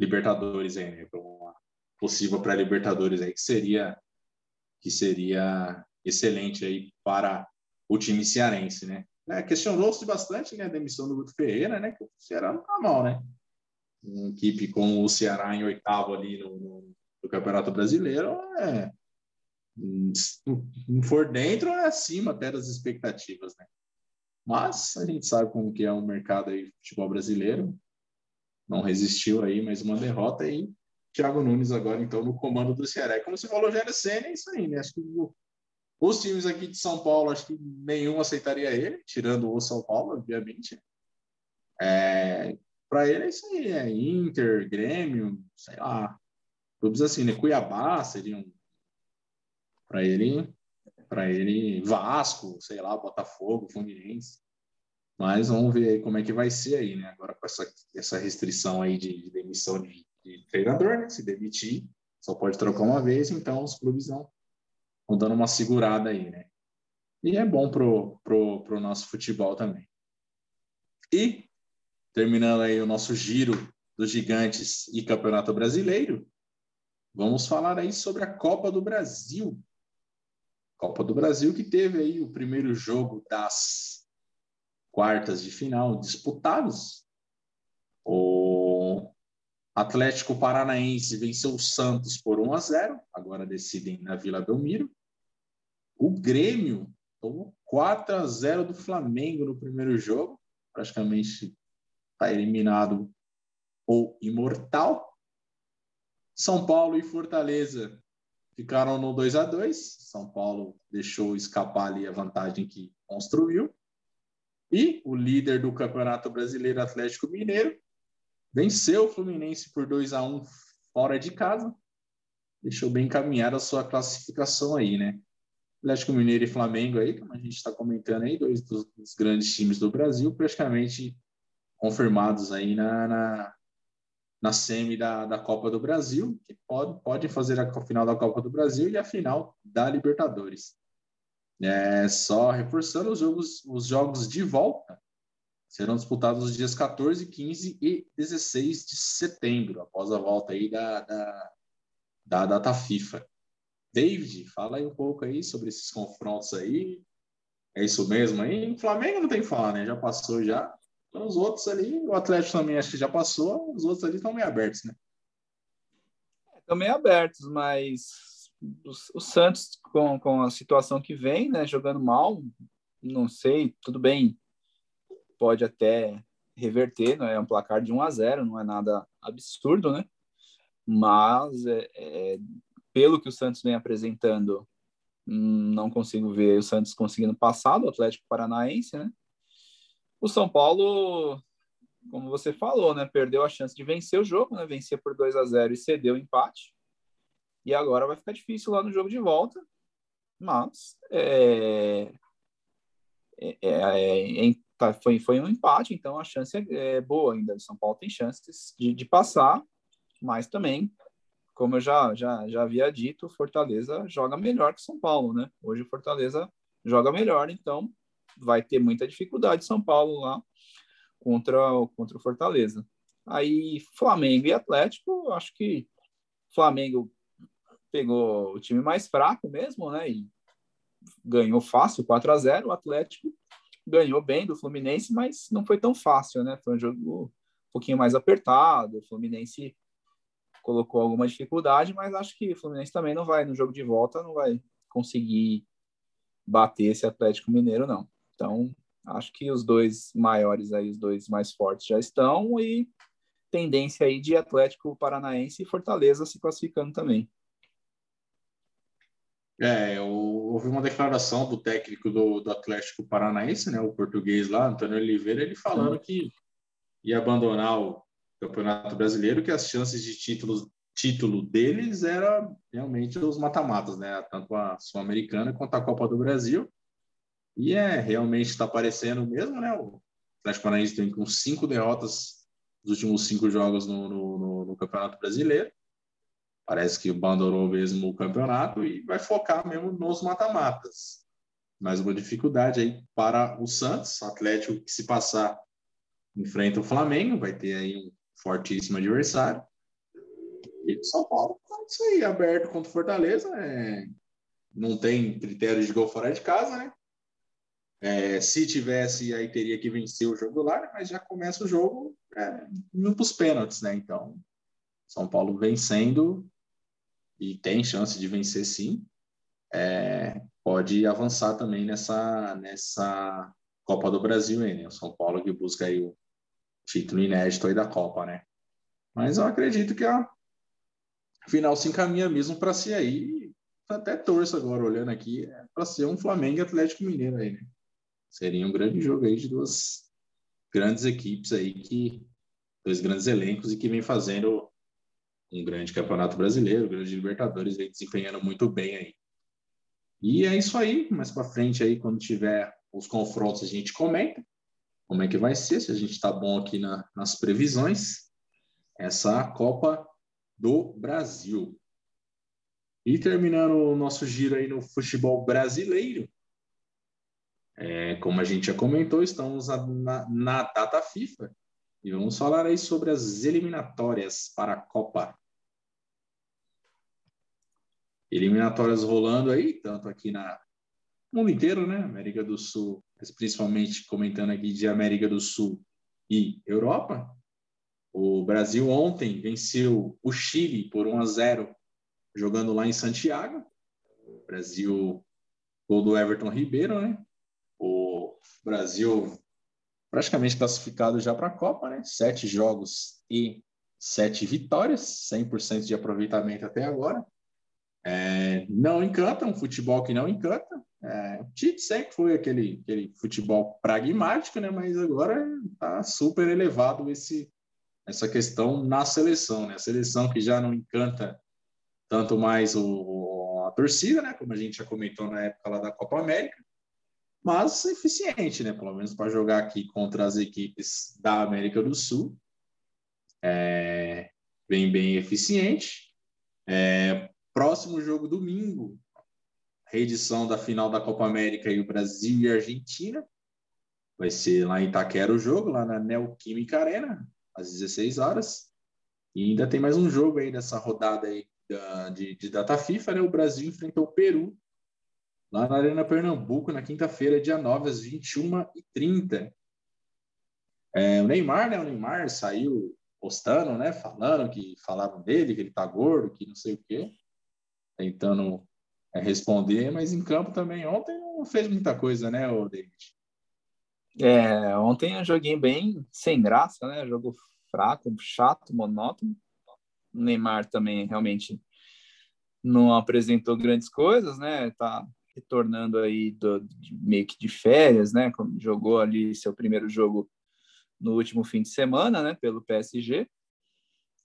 Libertadores aí, né, para uma possível pré-Libertadores aí que seria que seria excelente aí para o time cearense, né? É, Questionou-se bastante né, a demissão do Guto Ferreira, né? Que o Ceará não tá mal, né? Uma equipe como o Ceará em oitavo ali no, no, no Campeonato Brasileiro é se não for dentro é acima até das expectativas, né? Mas a gente sabe como que é o mercado aí futebol brasileiro. Não resistiu aí mais uma derrota aí. Thiago Nunes agora então no comando do Ceará. E como você falou, já era é isso aí, né? Acho que os times aqui de São Paulo, acho que nenhum aceitaria ele, tirando o São Paulo, obviamente. É, para ele é isso aí, é Inter, Grêmio, sei lá. Clubes assim, né? Cuiabá seriam para ele, para ele Vasco, sei lá, Botafogo, Fluminense. Mas vamos ver aí como é que vai ser aí, né? Agora com essa, essa restrição aí de, de demissão de, de treinador, né? Se demitir, só pode trocar uma vez, então os clubes estão dando uma segurada aí, né? E é bom pro, pro, pro nosso futebol também. E, terminando aí o nosso giro dos gigantes e Campeonato Brasileiro, vamos falar aí sobre a Copa do Brasil. Copa do Brasil que teve aí o primeiro jogo das quartas de final disputados. O Atlético Paranaense venceu o Santos por 1 a 0, agora decidem na Vila Belmiro. O Grêmio tomou 4 a 0 do Flamengo no primeiro jogo, praticamente está eliminado ou imortal. São Paulo e Fortaleza ficaram no 2 a 2 São Paulo deixou escapar ali a vantagem que construiu. E o líder do Campeonato Brasileiro Atlético Mineiro venceu o Fluminense por 2 a 1 fora de casa. Deixou bem encaminhada a sua classificação aí, né? Atlético Mineiro e Flamengo aí, como a gente está comentando aí, dois dos, dos, grandes times do Brasil, praticamente confirmados aí na, na, na semi da, da Copa do Brasil, que pode, pode fazer a final da Copa do Brasil e a final da Libertadores. É, só reforçando os jogos, os jogos de volta serão disputados os dias 14, 15 e 16 de setembro, após a volta aí da, da, da data FIFA. David, fala aí um pouco aí sobre esses confrontos aí. É isso mesmo aí? O Flamengo não tem que falar, né? Já passou já. Então, os outros ali, o Atlético também acho que já passou, os outros ali estão meio abertos, né? Estão meio abertos, mas o, Santos, com, com a situação que vem, né, jogando mal, não sei, tudo bem, pode até reverter, não é um placar de 1 a 0 não é nada absurdo, né? Mas é, é, pelo que o Santos vem apresentando, não consigo ver o Santos conseguindo passar do Atlético Paranaense, né? O São Paulo, como você falou, né, perdeu a chance de vencer o jogo, né? Vencer por 2 a 0 e cedeu o empate. E agora vai ficar difícil lá no jogo de volta. Mas é, é, é, é tá, foi, foi um empate, então a chance é, é boa ainda. O São Paulo tem chances de, de passar, mas também como eu já, já, já havia dito, Fortaleza joga melhor que São Paulo, né? Hoje o Fortaleza joga melhor, então vai ter muita dificuldade São Paulo lá contra, contra o Fortaleza. Aí Flamengo e Atlético, acho que Flamengo pegou o time mais fraco mesmo, né? E ganhou fácil, 4 a 0 O Atlético ganhou bem do Fluminense, mas não foi tão fácil, né? Foi um jogo um pouquinho mais apertado. O Fluminense colocou alguma dificuldade, mas acho que o Fluminense também não vai, no jogo de volta, não vai conseguir bater esse Atlético Mineiro, não. Então, Acho que os dois maiores aí, os dois mais fortes já estão e tendência aí de Atlético Paranaense e Fortaleza se classificando também. É, eu ouvi uma declaração do técnico do, do Atlético Paranaense, né, o português lá, Antônio Oliveira, ele falando que ia abandonar o Campeonato Brasileiro, que as chances de títulos, título deles era realmente os mata-matas, né, tanto a Sul-Americana quanto a Copa do Brasil. E é realmente está aparecendo mesmo, né? O Atlético Paranaense tem com cinco derrotas nos últimos cinco jogos no, no, no, no Campeonato Brasileiro. Parece que abandonou mesmo o campeonato e vai focar mesmo nos mata-matas. Mais uma dificuldade aí para o Santos, Atlético que se passar enfrenta o Flamengo, vai ter aí um fortíssimo adversário. E o São Paulo, é isso aí, aberto contra o Fortaleza, é... não tem critério de gol fora de casa, né? É, se tivesse, aí teria que vencer o jogo lá, né? mas já começa o jogo é, indo para os pênaltis, né? Então, São Paulo vencendo e tem chance de vencer sim, é, pode avançar também nessa, nessa Copa do Brasil, hein, né? O São Paulo que busca aí o título inédito aí da Copa, né? Mas eu acredito que a final se encaminha mesmo para ser aí, até torço agora olhando aqui, é para ser um Flamengo e Atlético Mineiro aí, né? Seria um grande jogo aí de duas grandes equipes aí que dois grandes elencos e que vem fazendo um grande campeonato brasileiro, grande Libertadores, vem desempenhando muito bem aí. E é isso aí, mais para frente aí, quando tiver os confrontos, a gente comenta como é que vai ser, se a gente está bom aqui na, nas previsões. Essa Copa do Brasil. E terminando o nosso giro aí no futebol brasileiro, é, como a gente já comentou, estamos na, na data FIFA e vamos falar aí sobre as eliminatórias para a Copa eliminatórias rolando aí, tanto aqui na mundo inteiro, né? América do Sul, mas principalmente comentando aqui de América do Sul e Europa. O Brasil ontem venceu o Chile por 1 a 0 jogando lá em Santiago. O Brasil gol do Everton Ribeiro, né? Brasil praticamente classificado já para a Copa, né? Sete jogos e sete vitórias, 100% de aproveitamento até agora. É, não encanta, um futebol que não encanta. É, o Tite sempre foi aquele, aquele futebol pragmático, né? mas agora está super elevado esse, essa questão na seleção. Né? A seleção que já não encanta tanto mais o, a torcida, né? como a gente já comentou na época lá da Copa América, mas eficiente, né? pelo menos para jogar aqui contra as equipes da América do Sul. É, bem, bem eficiente. É, Próximo jogo domingo, reedição da final da Copa América e o Brasil e Argentina. Vai ser lá em Itaquera o jogo, lá na Neoquímica Arena, às 16 horas. E ainda tem mais um jogo aí dessa rodada aí de, de data FIFA, né? O Brasil enfrentou o Peru lá na Arena Pernambuco na quinta-feira, dia 9, às 21h30. É, o Neymar, né? O Neymar saiu postando, né? Falando que falavam dele, que ele tá gordo, que não sei o quê tentando é, responder, mas em campo também ontem não fez muita coisa, né, o David? É, ontem eu joguei bem sem graça, né? Jogo fraco, chato, monótono. O Neymar também realmente não apresentou grandes coisas, né? Tá retornando aí do, de, meio que de férias, né? Jogou ali seu primeiro jogo no último fim de semana, né? Pelo PSG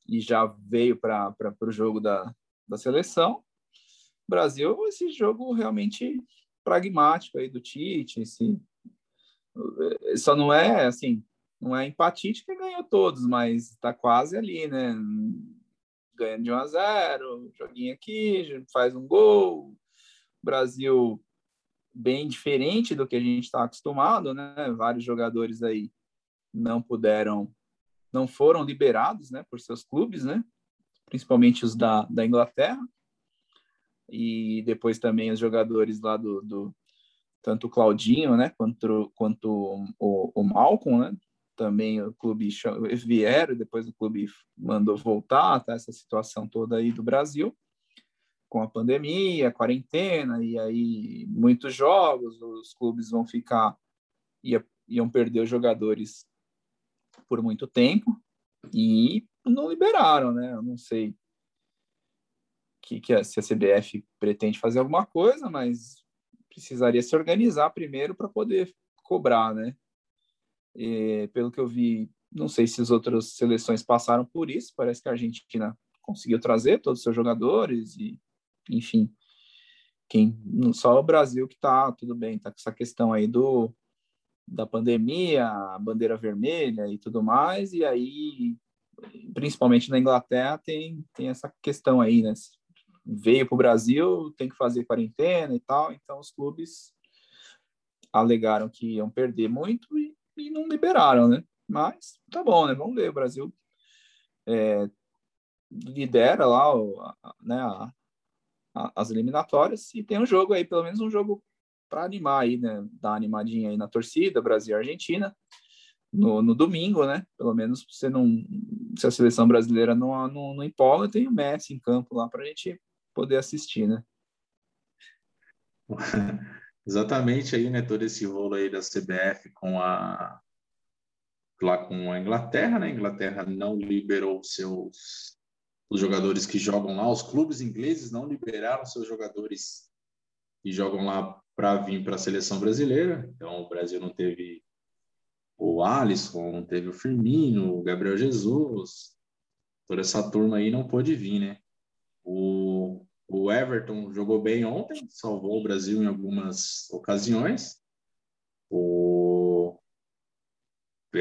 e já veio para o jogo da, da seleção. Brasil, esse jogo realmente pragmático aí do Tite, esse, só não é assim, não é empatite que ganhou todos, mas está quase ali, né? Ganhando de 1 a 0, joguinho aqui, faz um gol. Brasil bem diferente do que a gente está acostumado, né? Vários jogadores aí não puderam, não foram liberados, né, por seus clubes, né? Principalmente os da, da Inglaterra e depois também os jogadores lá do, do tanto o Claudinho, né, quanto, quanto o, o Malcolm, né, também o clube vieram, depois o clube mandou voltar, tá, essa situação toda aí do Brasil, com a pandemia, quarentena, e aí muitos jogos, os clubes vão ficar ia, iam perder os jogadores por muito tempo e não liberaram, né? Eu não sei que, que a, se a CBF pretende fazer alguma coisa, mas precisaria se organizar primeiro para poder cobrar, né? E, pelo que eu vi, não sei se as outras seleções passaram por isso. Parece que a Argentina conseguiu trazer todos os seus jogadores e, enfim, quem só o Brasil que está tudo bem, tá com essa questão aí do da pandemia, a bandeira vermelha e tudo mais, e aí principalmente na Inglaterra tem tem essa questão aí, né? Veio para o Brasil, tem que fazer quarentena e tal, então os clubes alegaram que iam perder muito e, e não liberaram, né? Mas tá bom, né? Vamos ver, o Brasil é, lidera lá né, a, a, as eliminatórias e tem um jogo aí, pelo menos um jogo para animar aí, né? Dar animadinha aí na torcida, Brasil e Argentina, no, no domingo, né? Pelo menos você não. Se a seleção brasileira não, não, não empolga, tem o Messi em campo lá para a gente poder assistir, né? Exatamente aí, né? Todo esse rolo aí da CBF com a lá com a Inglaterra, né? A Inglaterra não liberou seus os jogadores que jogam lá, os clubes ingleses não liberaram seus jogadores que jogam lá para vir para a seleção brasileira. Então o Brasil não teve o Alisson, não teve o Firmino, o Gabriel Jesus, toda essa turma aí não pôde vir, né? O, o Everton jogou bem ontem, salvou o Brasil em algumas ocasiões. O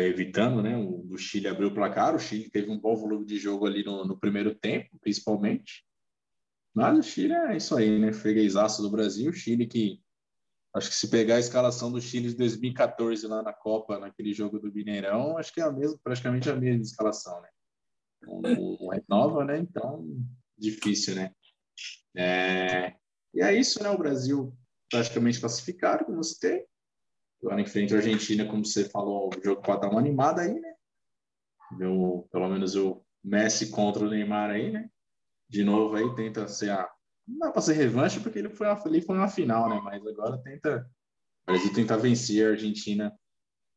evitando, né? O, Chile abriu o placar, o Chile teve um bom volume de jogo ali no, no primeiro tempo, principalmente. Mas o Chile é isso aí, né? Freguesaço do Brasil, o Chile que acho que se pegar a escalação do Chile de 2014 lá na Copa, naquele jogo do Mineirão, acho que é a mesma, praticamente a mesma escalação, né? Um renova, né? Então, difícil, né? É... E é isso, né? O Brasil praticamente classificado, como você tem. Agora em frente à Argentina, como você falou, o jogo pode dar uma animada aí, né? Pelo menos o Messi contra o Neymar aí, né? De novo aí, tenta ser a. Não dá para ser revanche porque ele foi, ele foi uma final, né? Mas agora tenta. O Brasil tenta vencer a Argentina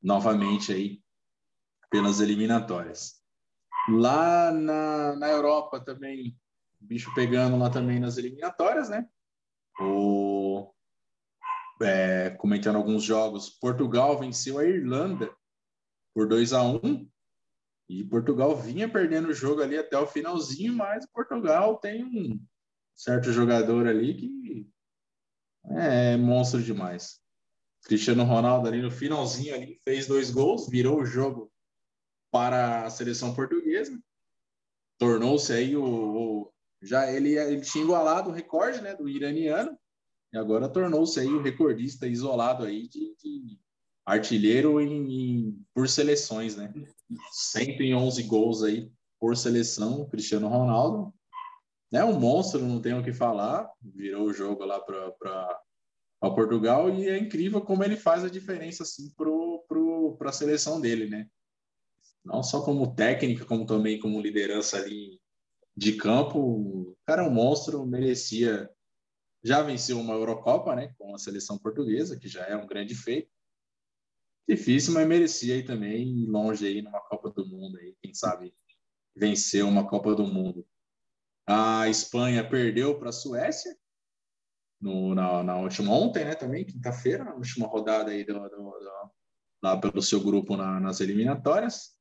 novamente aí pelas eliminatórias. Lá na, na Europa também, bicho pegando lá também nas eliminatórias, né? O é, comentando alguns jogos, Portugal venceu a Irlanda por 2 a 1 e Portugal vinha perdendo o jogo ali até o finalzinho, mas Portugal tem um certo jogador ali que é monstro demais. Cristiano Ronaldo ali no finalzinho ali fez dois gols, virou o jogo para a seleção portuguesa. Tornou-se aí o, o, já ele, ele tinha igualado o recorde, né, do iraniano e agora tornou-se aí o recordista isolado aí de, de artilheiro em, em, por seleções, né? 111 gols aí por seleção, Cristiano Ronaldo. É um monstro, não tenho o que falar. Virou o jogo lá para Portugal e é incrível como ele faz a diferença assim para a seleção dele, né? Não só como técnica, como também como liderança ali de campo. O cara é um monstro, merecia já venceu uma Eurocopa, né, com a seleção portuguesa, que já é um grande feito. Difícil, mas merecia aí também longe aí numa Copa do Mundo aí, quem sabe vencer uma Copa do Mundo. A Espanha perdeu para a Suécia no, na, na, última ontem, né, também quinta-feira, na última rodada aí do, do, do, lá pelo seu grupo na, nas eliminatórias.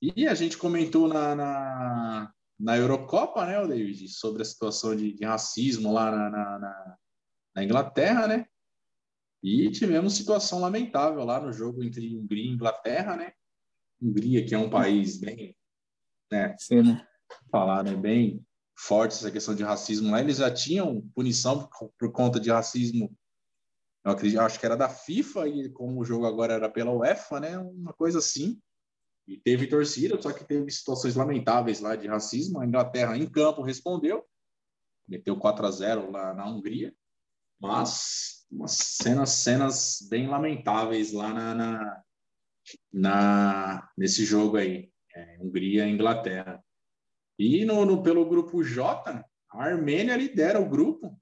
E a gente comentou na, na, na Eurocopa, né, David, sobre a situação de, de racismo lá na, na, na, Inglaterra, né? E tivemos situação lamentável lá no jogo entre Hungria e Inglaterra, né? Hungria, que é um país bem, né? Sim, né? Falar, né? Bem forte essa questão de racismo lá. Eles já tinham punição por, por conta de racismo. Eu acredito, acho que era da FIFA e como o jogo agora era pela UEFA, né? Uma coisa assim. E teve torcida, só que teve situações lamentáveis lá de racismo. A Inglaterra em campo respondeu, meteu 4 a 0 lá na Hungria, mas umas cenas, cenas bem lamentáveis lá na, na, na nesse jogo aí, é, Hungria e Inglaterra. E no, no, pelo grupo J, a Armênia lidera o grupo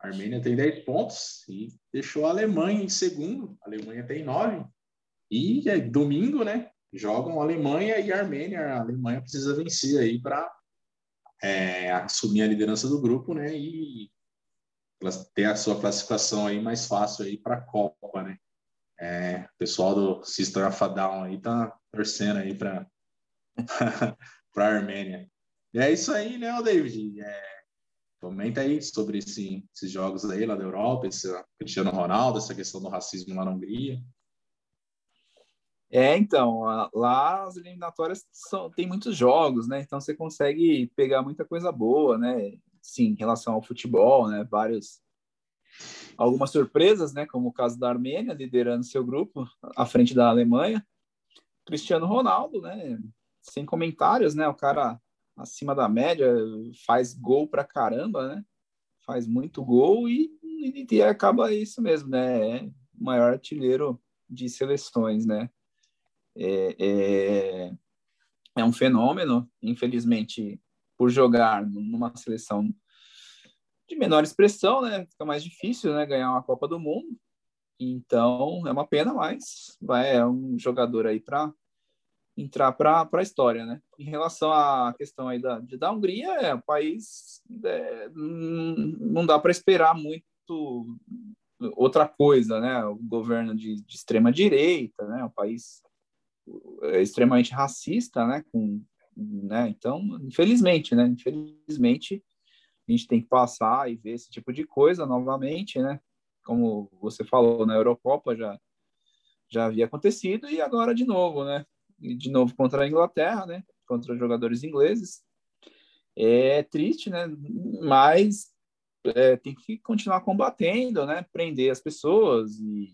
A Armênia tem 10 pontos e deixou a Alemanha em segundo. A Alemanha tem 9. E é domingo, né? Jogam Alemanha e Armênia. A Alemanha precisa vencer aí para é, assumir a liderança do grupo, né? E ter a sua classificação aí mais fácil aí para a Copa, né? É, o pessoal do Sister of a Down aí tá torcendo aí para para Armênia. E é isso aí, né, David? É, comenta aí sobre esse, esses jogos aí lá da Europa, esse Cristiano Ronaldo, essa questão do racismo lá na Hungria. É, então, lá as eliminatórias são, tem muitos jogos, né? Então você consegue pegar muita coisa boa, né? Sim, em relação ao futebol, né? Vários algumas surpresas, né? Como o caso da Armênia liderando seu grupo à frente da Alemanha. Cristiano Ronaldo, né? Sem comentários, né? O cara acima da média faz gol pra caramba, né? Faz muito gol e, e, e acaba isso mesmo, né? É o maior artilheiro de seleções, né? É, é, é um fenômeno, infelizmente, por jogar numa seleção de menor expressão, né? Fica mais difícil, né? Ganhar uma Copa do Mundo. Então, é uma pena, mas vai, é um jogador aí para entrar para a história, né? Em relação à questão aí da, da Hungria, é um país é, não dá para esperar muito outra coisa, né? O governo de, de extrema direita, né? Um país extremamente racista, né? Com, né? Então, infelizmente, né? Infelizmente, a gente tem que passar e ver esse tipo de coisa novamente, né? Como você falou, na Eurocopa já já havia acontecido e agora de novo, né? E de novo contra a Inglaterra, né? Contra os jogadores ingleses. É triste, né? Mas é, tem que continuar combatendo, né? Prender as pessoas e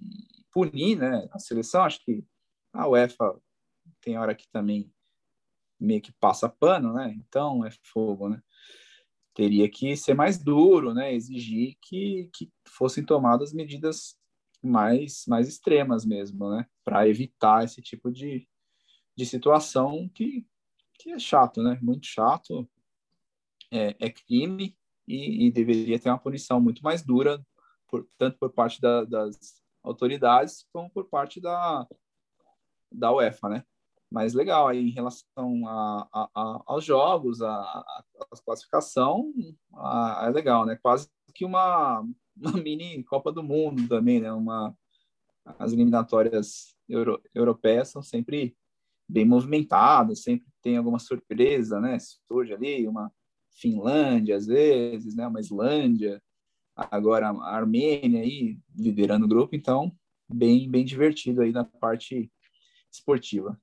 punir, né? A seleção, acho que a UEFA tem hora que também meio que passa pano, né? Então é fogo, né? Teria que ser mais duro, né? Exigir que, que fossem tomadas medidas mais, mais extremas mesmo, né? Para evitar esse tipo de, de situação que, que é chato, né? Muito chato. É, é crime e, e, deveria ter uma punição muito mais dura, por, tanto por parte da, das autoridades como por parte da, da UEFA, né? Mas legal, aí em relação a, a, a aos jogos, a, a, a classificação, é legal, né? Quase que uma, uma mini Copa do Mundo também, né? Uma, as eliminatórias euro, europeias são sempre bem movimentadas, sempre tem alguma surpresa, né? Surge ali uma Finlândia, às vezes, né? Uma Islândia, agora a Armênia aí liderando o grupo, então bem bem divertido aí na parte esportiva.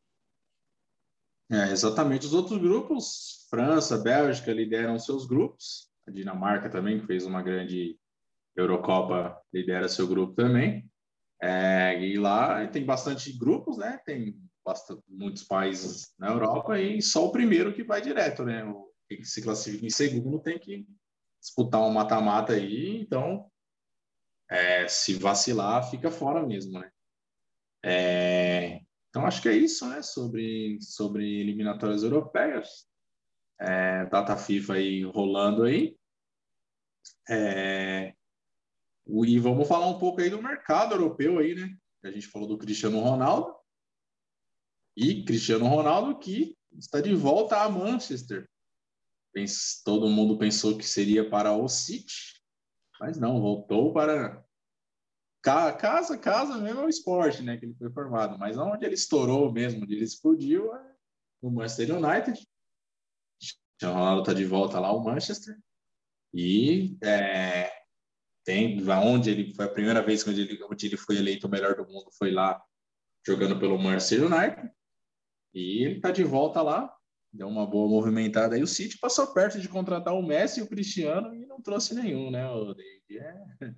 É, exatamente. Os outros grupos, França, Bélgica lideram seus grupos. A Dinamarca também, que fez uma grande Eurocopa, lidera seu grupo também. É, e lá tem bastante grupos, né? Tem bastante, muitos países na Europa e só o primeiro que vai direto, né? O que se classifica em segundo tem que disputar um mata-mata aí. Então, é, se vacilar, fica fora mesmo, né? É, então, acho que é isso, né? Sobre, sobre eliminatórias europeias. É, data FIFA aí rolando aí. É, e vamos falar um pouco aí do mercado europeu aí, né? A gente falou do Cristiano Ronaldo. E Cristiano Ronaldo que está de volta a Manchester. Todo mundo pensou que seria para o City, mas não, voltou para casa, casa mesmo é o esporte, né? Que ele foi formado. Mas onde ele estourou mesmo, onde ele explodiu, é no Manchester United. O Ronaldo está de volta lá ao Manchester. E é, tem onde ele foi a primeira vez onde ele, onde ele foi eleito o melhor do mundo foi lá jogando pelo Manchester United. E ele está de volta lá, deu uma boa movimentada aí. O City passou perto de contratar o Messi e o Cristiano e não trouxe nenhum, né, o David? É,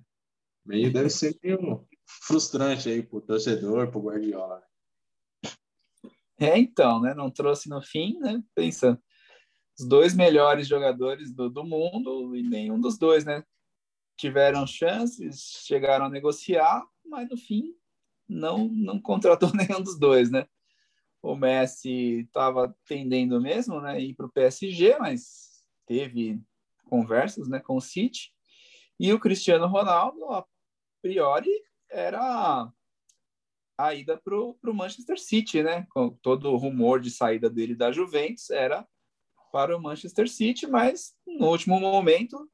Meio deve ser meio frustrante aí pro torcedor, pro Guardiola. Né? É, então, né? Não trouxe no fim, né? Pensa, os dois melhores jogadores do, do mundo e nenhum dos dois, né? Tiveram chances, chegaram a negociar, mas no fim não não contratou nenhum dos dois, né? O Messi estava tendendo mesmo, né, ir para o PSG, mas teve conversas, né, com o City E o Cristiano Ronaldo, priori, era a ida para o Manchester City, né? Com todo o rumor de saída dele da Juventus era para o Manchester City, mas no último momento,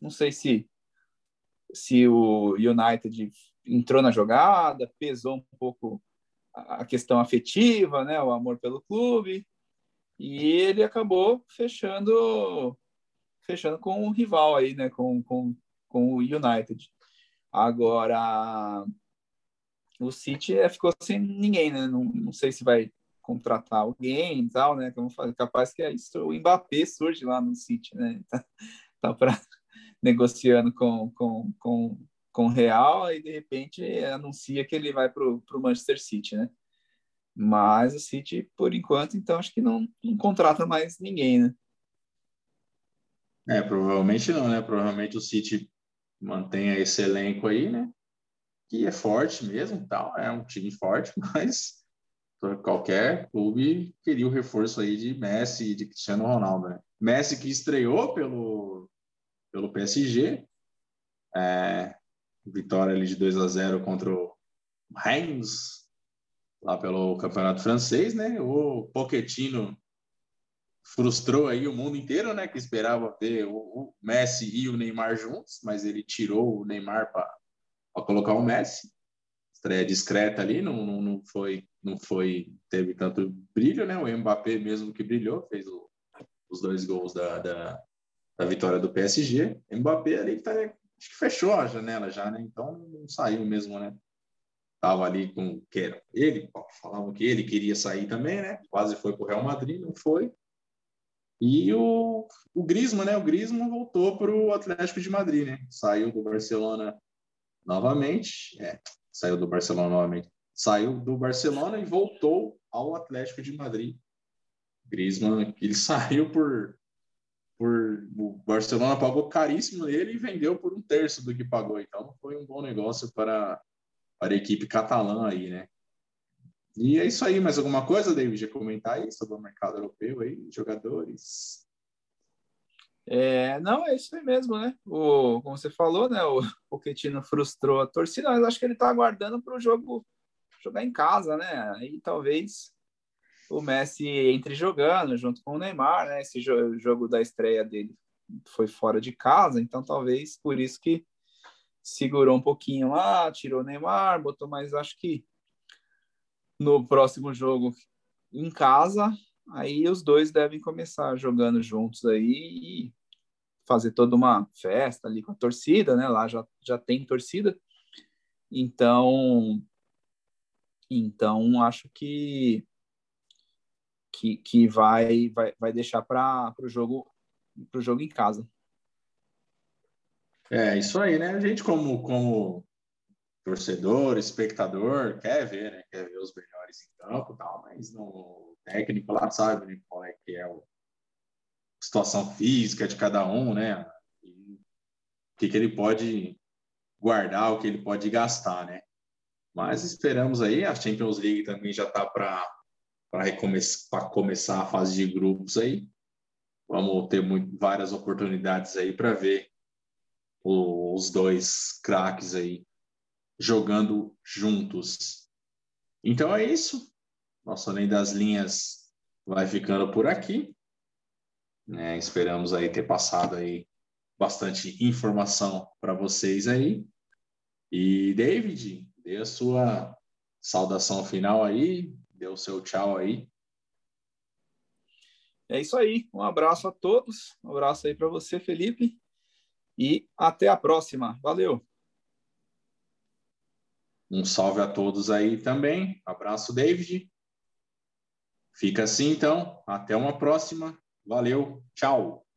não sei se se o United entrou na jogada, pesou um pouco a questão afetiva, né, o amor pelo clube, e ele acabou fechando fechando com o rival aí, né, com, com, com o United. Agora o City é, ficou sem ninguém, né? Não, não sei se vai contratar alguém e tal, né? Como fazer, capaz que é o Mbappé surge lá no City, né? Tá, tá para negociando com, com, com, com o Real e de repente anuncia que ele vai para o Manchester City, né? Mas o City, por enquanto, então acho que não, não contrata mais ninguém, né? É, provavelmente não, né? Provavelmente o City mantenha esse elenco aí, né? Que é forte mesmo, tal, é um time forte, mas qualquer clube queria o reforço aí de Messi e de Cristiano Ronaldo, né? Messi que estreou pelo pelo PSG, é, vitória ali de 2 a 0 contra o Reims, lá pelo Campeonato Francês, né? O Pochettino frustrou aí o mundo inteiro, né? Que esperava ver o, Messi e o Neymar juntos, mas ele tirou o Neymar para colocar o Messi. Estreia discreta ali, não, não, não foi, não foi, teve tanto brilho, né? O Mbappé mesmo que brilhou, fez o, os dois gols da, da, da vitória do PSG. Mbappé ali tá, acho que fechou a janela já, né? Então não saiu mesmo, né? Tava ali com que era ele, falavam que ele queria sair também, né? Quase foi para o Real Madrid, não foi. E o, o Griezmann, né? O Griezmann voltou para o Atlético de Madrid, né? Saiu do Barcelona novamente, é, saiu do Barcelona novamente, saiu do Barcelona e voltou ao Atlético de Madrid. Griezmann, ele saiu por por o Barcelona pagou caríssimo nele e vendeu por um terço do que pagou. Então foi um bom negócio para, para a equipe catalã aí, né? E é isso aí. Mais alguma coisa, David? A comentar aí sobre o mercado europeu aí, jogadores? É, não, é isso aí mesmo, né? O, como você falou, né? O Pochettino frustrou a torcida, mas acho que ele está aguardando para o jogo jogar em casa, né? Aí talvez o Messi entre jogando junto com o Neymar, né? Esse jogo da estreia dele foi fora de casa, então talvez por isso que segurou um pouquinho lá, tirou o Neymar, botou mais, acho que no próximo jogo em casa, aí os dois devem começar jogando juntos aí e fazer toda uma festa ali com a torcida, né? Lá já, já tem torcida. Então, então acho que que, que vai, vai, vai deixar para o jogo pro jogo em casa. É, isso aí, né? A gente, como, como torcedor, espectador, quer ver, né? Quer ver os melhores em campo tal, mas no técnico lá sabe né? qual é que é a situação física de cada um, né? E o que, que ele pode guardar, o que ele pode gastar, né? Mas esperamos aí, a Champions League também já está para para começar a fase de grupos aí. Vamos ter muito, várias oportunidades aí para ver os dois craques aí jogando juntos. Então é isso. Nosso Além das Linhas vai ficando por aqui. É, esperamos aí ter passado aí bastante informação para vocês aí. E David, dê a sua saudação final aí, dê o seu tchau aí. É isso aí. Um abraço a todos. Um abraço aí para você, Felipe. E até a próxima. Valeu. Um salve a todos aí também. Abraço, David. Fica assim, então. Até uma próxima. Valeu. Tchau.